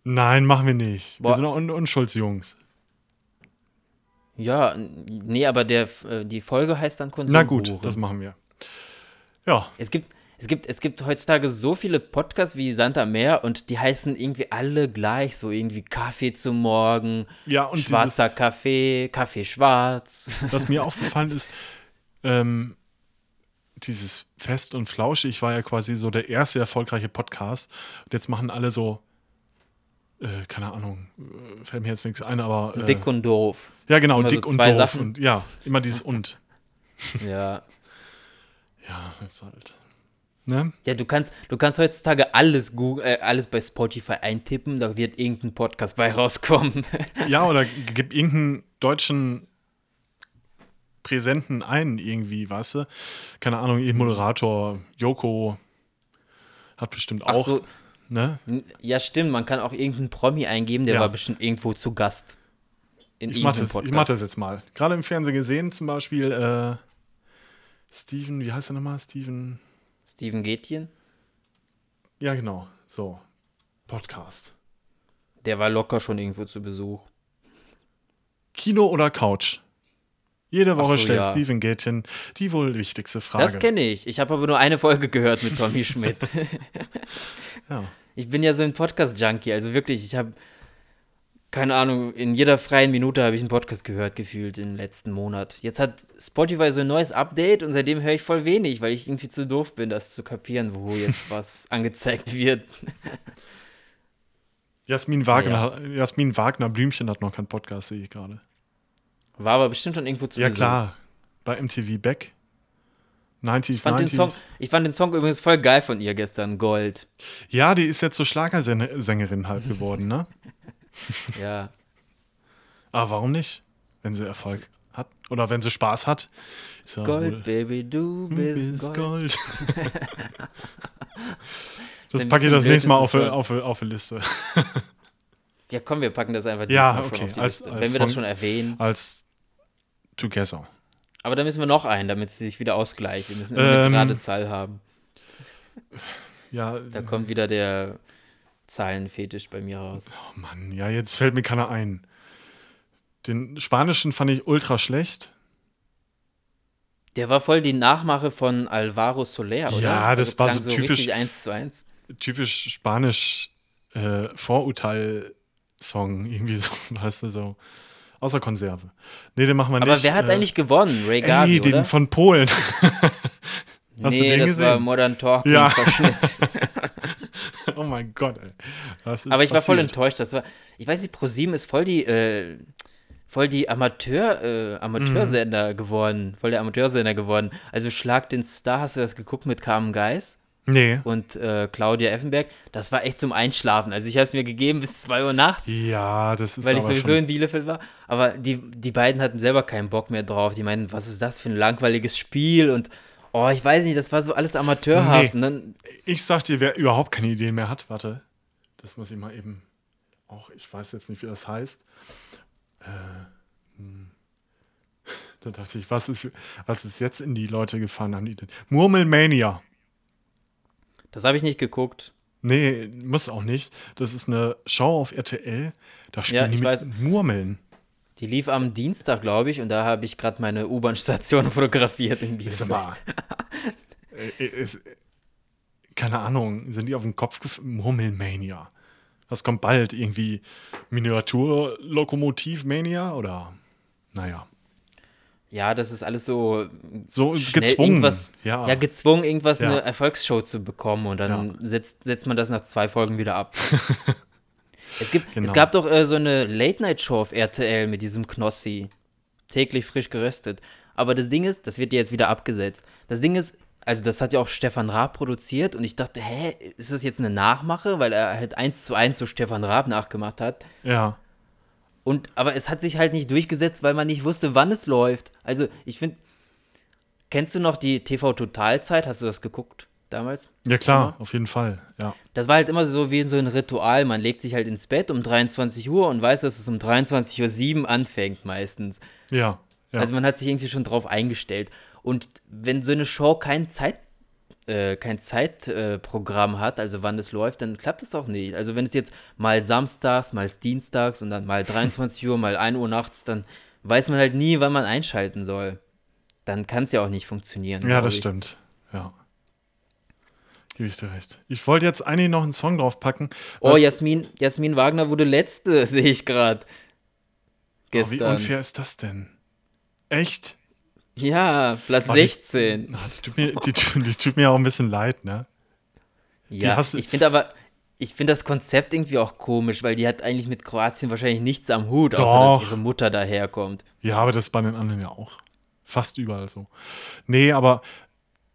Nein, machen wir nicht. Wir Boah. sind auch Un Unschuldsjungs. Ja, nee, aber der, äh, die Folge heißt dann Na Konsumhuren. gut, das machen wir. Ja, Es gibt, es gibt, es gibt heutzutage so viele Podcasts wie Sand am Meer und die heißen irgendwie alle gleich, so irgendwie Kaffee zum Morgen, ja und schwarzer Kaffee, Kaffee schwarz. dieses, was mir *laughs* aufgefallen ist, ähm, dieses Fest und Flauschig war ja quasi so der erste erfolgreiche Podcast. Und jetzt machen alle so äh, keine Ahnung, äh, fällt mir jetzt nichts ein, aber. Äh, Dick und doof. Ja, genau, immer so dick und zwei doof. Sachen. Und, ja, immer dieses und. *laughs* Ja. Ja, das ist halt. Ne? Ja, du kannst, du kannst heutzutage alles Google, äh, alles bei Spotify eintippen, da wird irgendein Podcast bei rauskommen. *laughs* Ja, oder gib irgendeinen deutschen Präsenten ein, irgendwie, weißt du? Keine Ahnung, ihr Moderator, Joko, hat bestimmt auch. so. Ne? Ja, stimmt, man kann auch irgendeinen Promi eingeben, der Ja. war bestimmt irgendwo zu Gast. In Ich mach, irgendeinem das, ich mach das jetzt mal. Gerade im Fernsehen gesehen, zum Beispiel äh, Steven, wie heißt er nochmal? Steven. Steven Gätjen, Ja, genau. So. Podcast. der war locker schon irgendwo zu Besuch. Kino oder Couch? Jede Woche so, stellt ja. Steven Gätchen die wohl wichtigste Frage. Das kenne ich. Ich habe aber nur eine Folge gehört mit Tommy Schmidt. *laughs* ja. Ich bin ja so ein Podcast-Junkie, also wirklich, ich habe, keine Ahnung, in jeder freien Minute habe ich einen Podcast gehört, gefühlt im letzten Monat. Jetzt hat Spotify so ein neues Update und seitdem höre ich voll wenig, weil ich irgendwie zu doof bin, das zu kapieren, wo jetzt was *laughs* angezeigt wird. Jasmin Wagner, Jasmin Wagner Blümchen hat noch keinen Podcast, sehe ich gerade. War aber bestimmt schon irgendwo zu Ja, Besuch. klar. Bei MTV Back. 90s, Ich fand, den 90s. Song, ich fand den Song übrigens voll geil von ihr gestern, Gold. Ja, die ist jetzt so Schlagersängerin halt geworden, ne? *laughs* *laughs* Ja. Aber warum nicht? Wenn sie Erfolg hat oder wenn sie Spaß hat. Ja Gold, Baby, du bist, bist Gold. Gold. *laughs* das packe ich das nächste Mal auf, auf, auf die Liste. *laughs* Ja, komm, wir packen das einfach Ja, okay, schon auf die als- Liste, als wenn wir das Song- schon erwähnen. Als Together. Aber da müssen wir noch einen, damit sie sich wieder ausgleicht. Wir müssen immer eine Ähm, gerade Zahl haben. Ja, Da kommt wieder der Zahlenfetisch bei mir raus. oh Mann, ja, jetzt fällt mir keiner ein. Den Spanischen fand ich ultra schlecht. Der war voll die Nachmache von Alvaro Soler, oder? Also Ja, das war klang so typisch- richtig eins zu eins. Typisch Spanisch äh, Vorurteil-Song. Irgendwie *laughs* so, weißt du, so. Außer Konserve. Nee, den machen wir Aber nicht. wer hat äh, eigentlich gewonnen? Ray Gabi, Ey, den oder? von Polen. *laughs* Hast nee, du den das gesehen? war Modern Talking Ja. *laughs* *laughs* Oh mein Gott, ey. Was ist Aber ich war voll passiert? enttäuscht. Das war, ich weiß nicht, ProSieben ist voll die, äh, voll die Amateur, äh, Amateursender Mhm. geworden. Voll der Amateursender geworden. Also Schlag den Star, hast du das geguckt mit Carmen Geis? Nee. und äh, Claudia Effenberg, das war echt zum Einschlafen. Also ich habe es mir gegeben bis 2 Uhr nachts, Ja, das ist weil ich sowieso schon, in Bielefeld war. Aber die, die beiden hatten selber keinen Bock mehr drauf. Die meinen, was ist das für ein langweiliges Spiel? Und oh, ich weiß nicht, das war so alles amateurhaft. Nee. Ich sag dir, wer überhaupt keine Idee mehr hat, warte. Das muss ich mal eben. Auch, ich weiß jetzt nicht, wie das heißt. Äh, hm. *laughs* Da dachte ich, was ist, was ist jetzt in die Leute gefallen? Haben die denn? Murmelmania. das habe ich nicht geguckt. Nee, muss auch nicht. Das ist eine Show auf RTL. Da spielen die ich mit weiß. Murmeln. Die lief am Dienstag, glaube ich, und da habe ich gerade meine U-Bahn-Station *laughs* fotografiert in Bielefeld. Äh, äh, ist, keine Ahnung, sind die auf den Kopf gefallen? Murmelmania. Das kommt bald. Irgendwie Miniaturlokomotiv-Mania oder? Naja. Ja, das ist alles so So gezwungen. Irgendwas, ja. ja. gezwungen, irgendwas Ja. eine Erfolgsshow zu bekommen und dann setzt, setzt man das nach zwei Folgen wieder ab. *laughs* es, gibt, Genau. es gab doch äh, so eine Late-Night-Show auf RTL mit diesem Knossi. Täglich frisch geröstet. Aber das Ding ist, das wird ja jetzt wieder abgesetzt. Das Ding ist, also das hat ja auch Stefan Raab produziert und ich dachte, hä, ist das jetzt eine Nachmache, weil er halt eins zu eins so Stefan Raab nachgemacht hat. ja. Und, aber es hat sich halt nicht durchgesetzt, weil man nicht wusste, wann es läuft. Also, ich finde, kennst du noch die TV-Totalzeit? Hast du das geguckt damals? Ja, klar, auf jeden Fall. Ja. Das war halt immer so wie so ein Ritual. Man legt sich halt ins Bett um 23 Uhr und weiß, dass es um 23.07 Uhr anfängt meistens. Ja. ja. Also man hat sich irgendwie schon drauf eingestellt. Und wenn so eine Show kein Zeit, äh, kein Zeitprogramm äh, hat, also wann es läuft, dann klappt es auch nicht. Also wenn es jetzt mal samstags, mal dienstags und dann mal 23 Uhr, mal 1 Uhr nachts, dann weiß man halt nie, wann man einschalten soll. Dann kann es ja auch nicht funktionieren. ja, das ich. stimmt. Ja. Gebe ich dir recht. Ich wollte jetzt eigentlich noch einen Song draufpacken. Oh, Jasmin, Jasmin Wagner wurde letzte, *laughs* sehe ich gerade. Oh, wie Gestern. unfair ist das denn? Echt? ja, Platz Oh, die- 16. *laughs* Na, die, tut mir, die, die tut mir auch ein bisschen leid, ne? Ja, hast ich finde aber, Ich finde das Konzept irgendwie auch komisch, weil die hat eigentlich mit Kroatien wahrscheinlich nichts am Hut, außer Doch. dass ihre Mutter daherkommt. Ja, aber das ist bei den anderen ja auch. Fast überall so. Nee, aber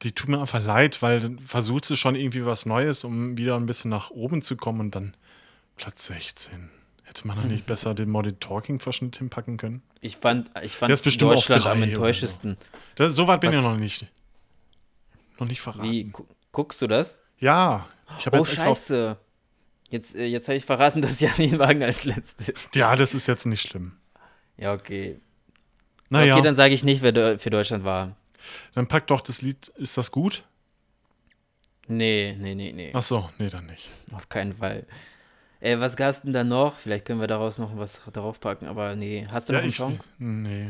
die tut mir einfach leid, weil dann versucht sie schon irgendwie was Neues, um wieder ein bisschen nach oben zu kommen und dann Platz 16. Hätte man da nicht besser den Modern Talking Verschnitt hinpacken können? Ich fand, ich fand ist bestimmt Deutschland am oder so. enttäuschesten. Das, so weit bin ich Was- noch nicht. Noch nicht verraten. Wie gu guckst du das? Ja, ich Oh, jetzt scheiße. Jetzt, äh, jetzt habe ich verraten, *laughs* dass Janine Wagen als letzte ist. Ja, das ist jetzt nicht schlimm. Ja, okay. Naja, Okay, dann, sage ich nicht, wer für Deutschland war. Pack doch das Lied. Ist das gut? Nee, nee, nee, nee. Ach so, nee, dann nicht. Auf keinen Fall. Äh, was gab's denn da noch? Vielleicht können wir daraus noch was darauf packen, aber nee. Hast du noch Ja, einen ich, Song? nee.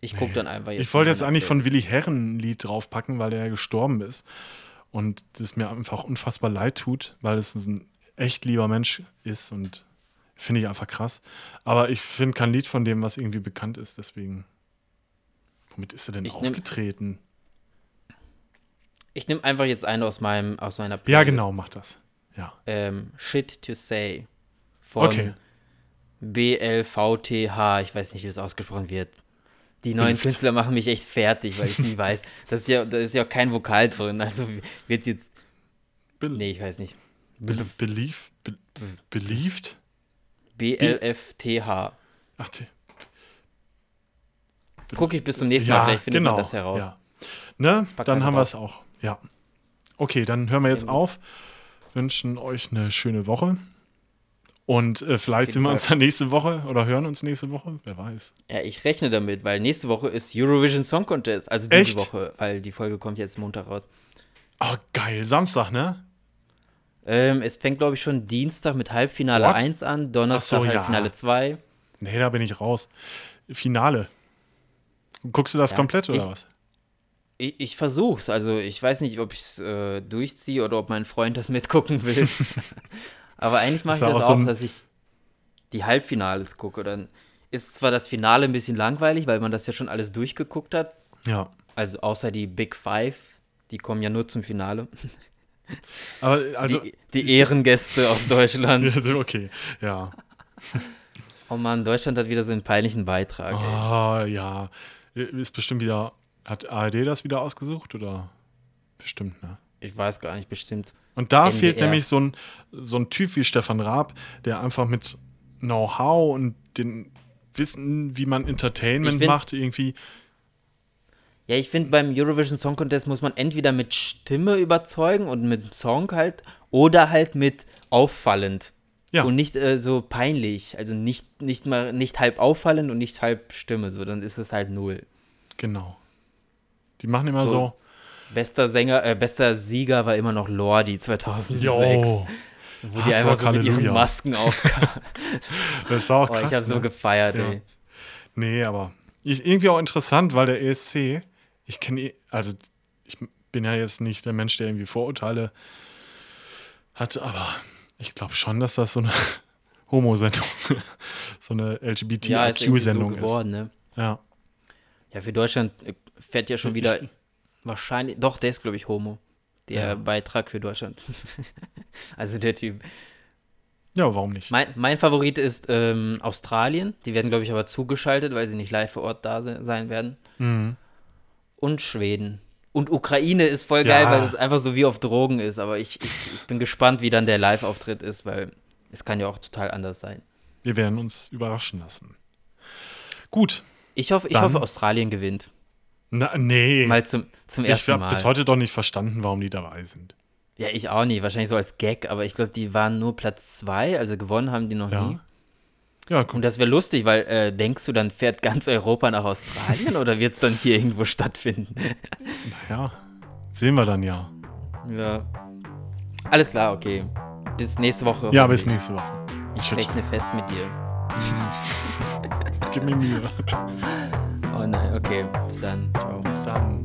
Ich guck dann einfach jetzt. Ich wollte jetzt eigentlich von Willi Herren ein Lied draufpacken, weil der ja gestorben ist. Und das mir einfach unfassbar leid tut, weil es ein echt lieber Mensch ist und finde ich einfach krass. Aber ich finde kein Lied von dem, was irgendwie bekannt ist, deswegen. Womit ist er denn Ich nehm- aufgetreten? Ich nehme einfach jetzt einen aus meinem aus meiner Ja, Playlist. genau, mach das. Ja. Ähm, Shit to Say von Okay. BLVTH. Ich weiß nicht, wie es ausgesprochen wird. Die neuen Hilft. Künstler machen mich echt fertig, weil ich nie *laughs* weiß. Das ist ja, da ist ja auch kein Vokal drin. Also wird jetzt. Be Nee, ich weiß nicht. be belief be believed? BLFTH. Ach. Gucke ich bis zum nächsten Mal, vielleicht findet man das heraus. Ja. Ne? Dann haben wir es auch. Ja. Okay, dann hören wir jetzt auf. Wünschen euch eine schöne Woche. Und äh, vielleicht sehen wir uns dann nächste Woche oder hören uns nächste Woche. Wer weiß. Ja, ich rechne damit, weil nächste Woche ist Eurovision Song Contest. Also diese Echt? Woche, weil die Folge kommt jetzt Montag raus. Oh, geil. Samstag, ne? Ähm, es fängt, glaube ich, schon Dienstag mit Halbfinale What? 1 an, Donnerstag so, ja. Halbfinale 2. Nee, da bin ich raus. Finale. Guckst du das Ja, komplett oder ich- was? Ich, ich versuch's. Also ich weiß nicht, ob ich es äh, durchziehe oder ob mein Freund das mitgucken will. *laughs* Aber eigentlich mache ich das auch so auch, dass ich die Halbfinales gucke. Dann ist zwar das Finale ein bisschen langweilig, weil man das ja schon alles durchgeguckt hat. Ja. Also außer die Big Five, die kommen ja nur zum Finale. *laughs* Aber also. die, die Ehrengäste aus *laughs* Deutschland. Also, okay, ja. Oh Mann, Deutschland hat wieder so einen peinlichen Beitrag. Ah, ja. Ist bestimmt wieder. Hat ARD das wieder ausgesucht oder? Bestimmt, ne? Ich weiß gar nicht, bestimmt. Und da NDR. fehlt nämlich so ein, so ein Typ wie Stefan Raab, der einfach mit Know-how und den Wissen, wie man Entertainment find- macht, irgendwie. Ja, ich finde, beim Eurovision Song Contest muss man entweder mit Stimme überzeugen und mit Song halt oder halt mit auffallend. Ja. Und nicht äh, so peinlich. Also nicht, nicht mal nicht halb auffallend und nicht halb Stimme. So, dann ist es halt null. Genau. Die machen immer So. so. Bester Sänger, äh, bester Sieger war immer noch Lordi 2006. Jo. Wo die Hard einfach Rock, so mit ihren. Masken *laughs* aufkamen. Das war auch Oh, krass. ich habe so ne? gefeiert, Ja. ey. Nee, aber ich, irgendwie auch interessant, weil der ESC, ich kenne, also ich bin ja jetzt nicht der Mensch, der irgendwie Vorurteile hat, aber ich glaube schon, dass das so eine *laughs* Homo-Sendung, *laughs* so eine Ja, ist so LGBTIQ-Sendung ist. geworden, ne? Ja. Ja, für Deutschland äh, fährt ja schon Ich- wieder wahrscheinlich, doch, der ist, glaube ich, Homo. Der Ja. Beitrag für Deutschland. *laughs* also der Typ. ja, warum nicht? Mein, mein Favorit ist ähm, Australien. Die werden, glaube ich, aber zugeschaltet, weil sie nicht live vor Ort da se sein werden. Mhm. Und Schweden. Und Ukraine ist voll geil, Ja. weil es einfach so wie auf Drogen ist. Aber ich, ich, ich bin gespannt, wie dann der Live-Auftritt ist, weil es kann ja auch total anders sein. Wir werden uns überraschen lassen. Gut. Ich hoffe, ich hoffe Australien gewinnt. Na, nee. Mal zum, zum ich ersten habe Mal. bis heute doch nicht verstanden, warum die dabei sind. Ja, ich auch nicht. Wahrscheinlich so als Gag, aber ich glaube, die waren nur Platz zwei, also gewonnen haben die noch Ja. nie. Ja, Und guck. das wäre lustig, weil äh, denkst du, dann fährt ganz Europa nach Australien oder wird es dann hier irgendwo stattfinden? *laughs* Ja. Sehen wir dann ja. ja. Alles klar, okay. Bis nächste Woche. Ja, bis nächste Woche. Ich rechne fest mit dir. *laughs* Gib mir Mühe. *laughs* Oh nein, okay. Bis dann. Ciao. Bis dann.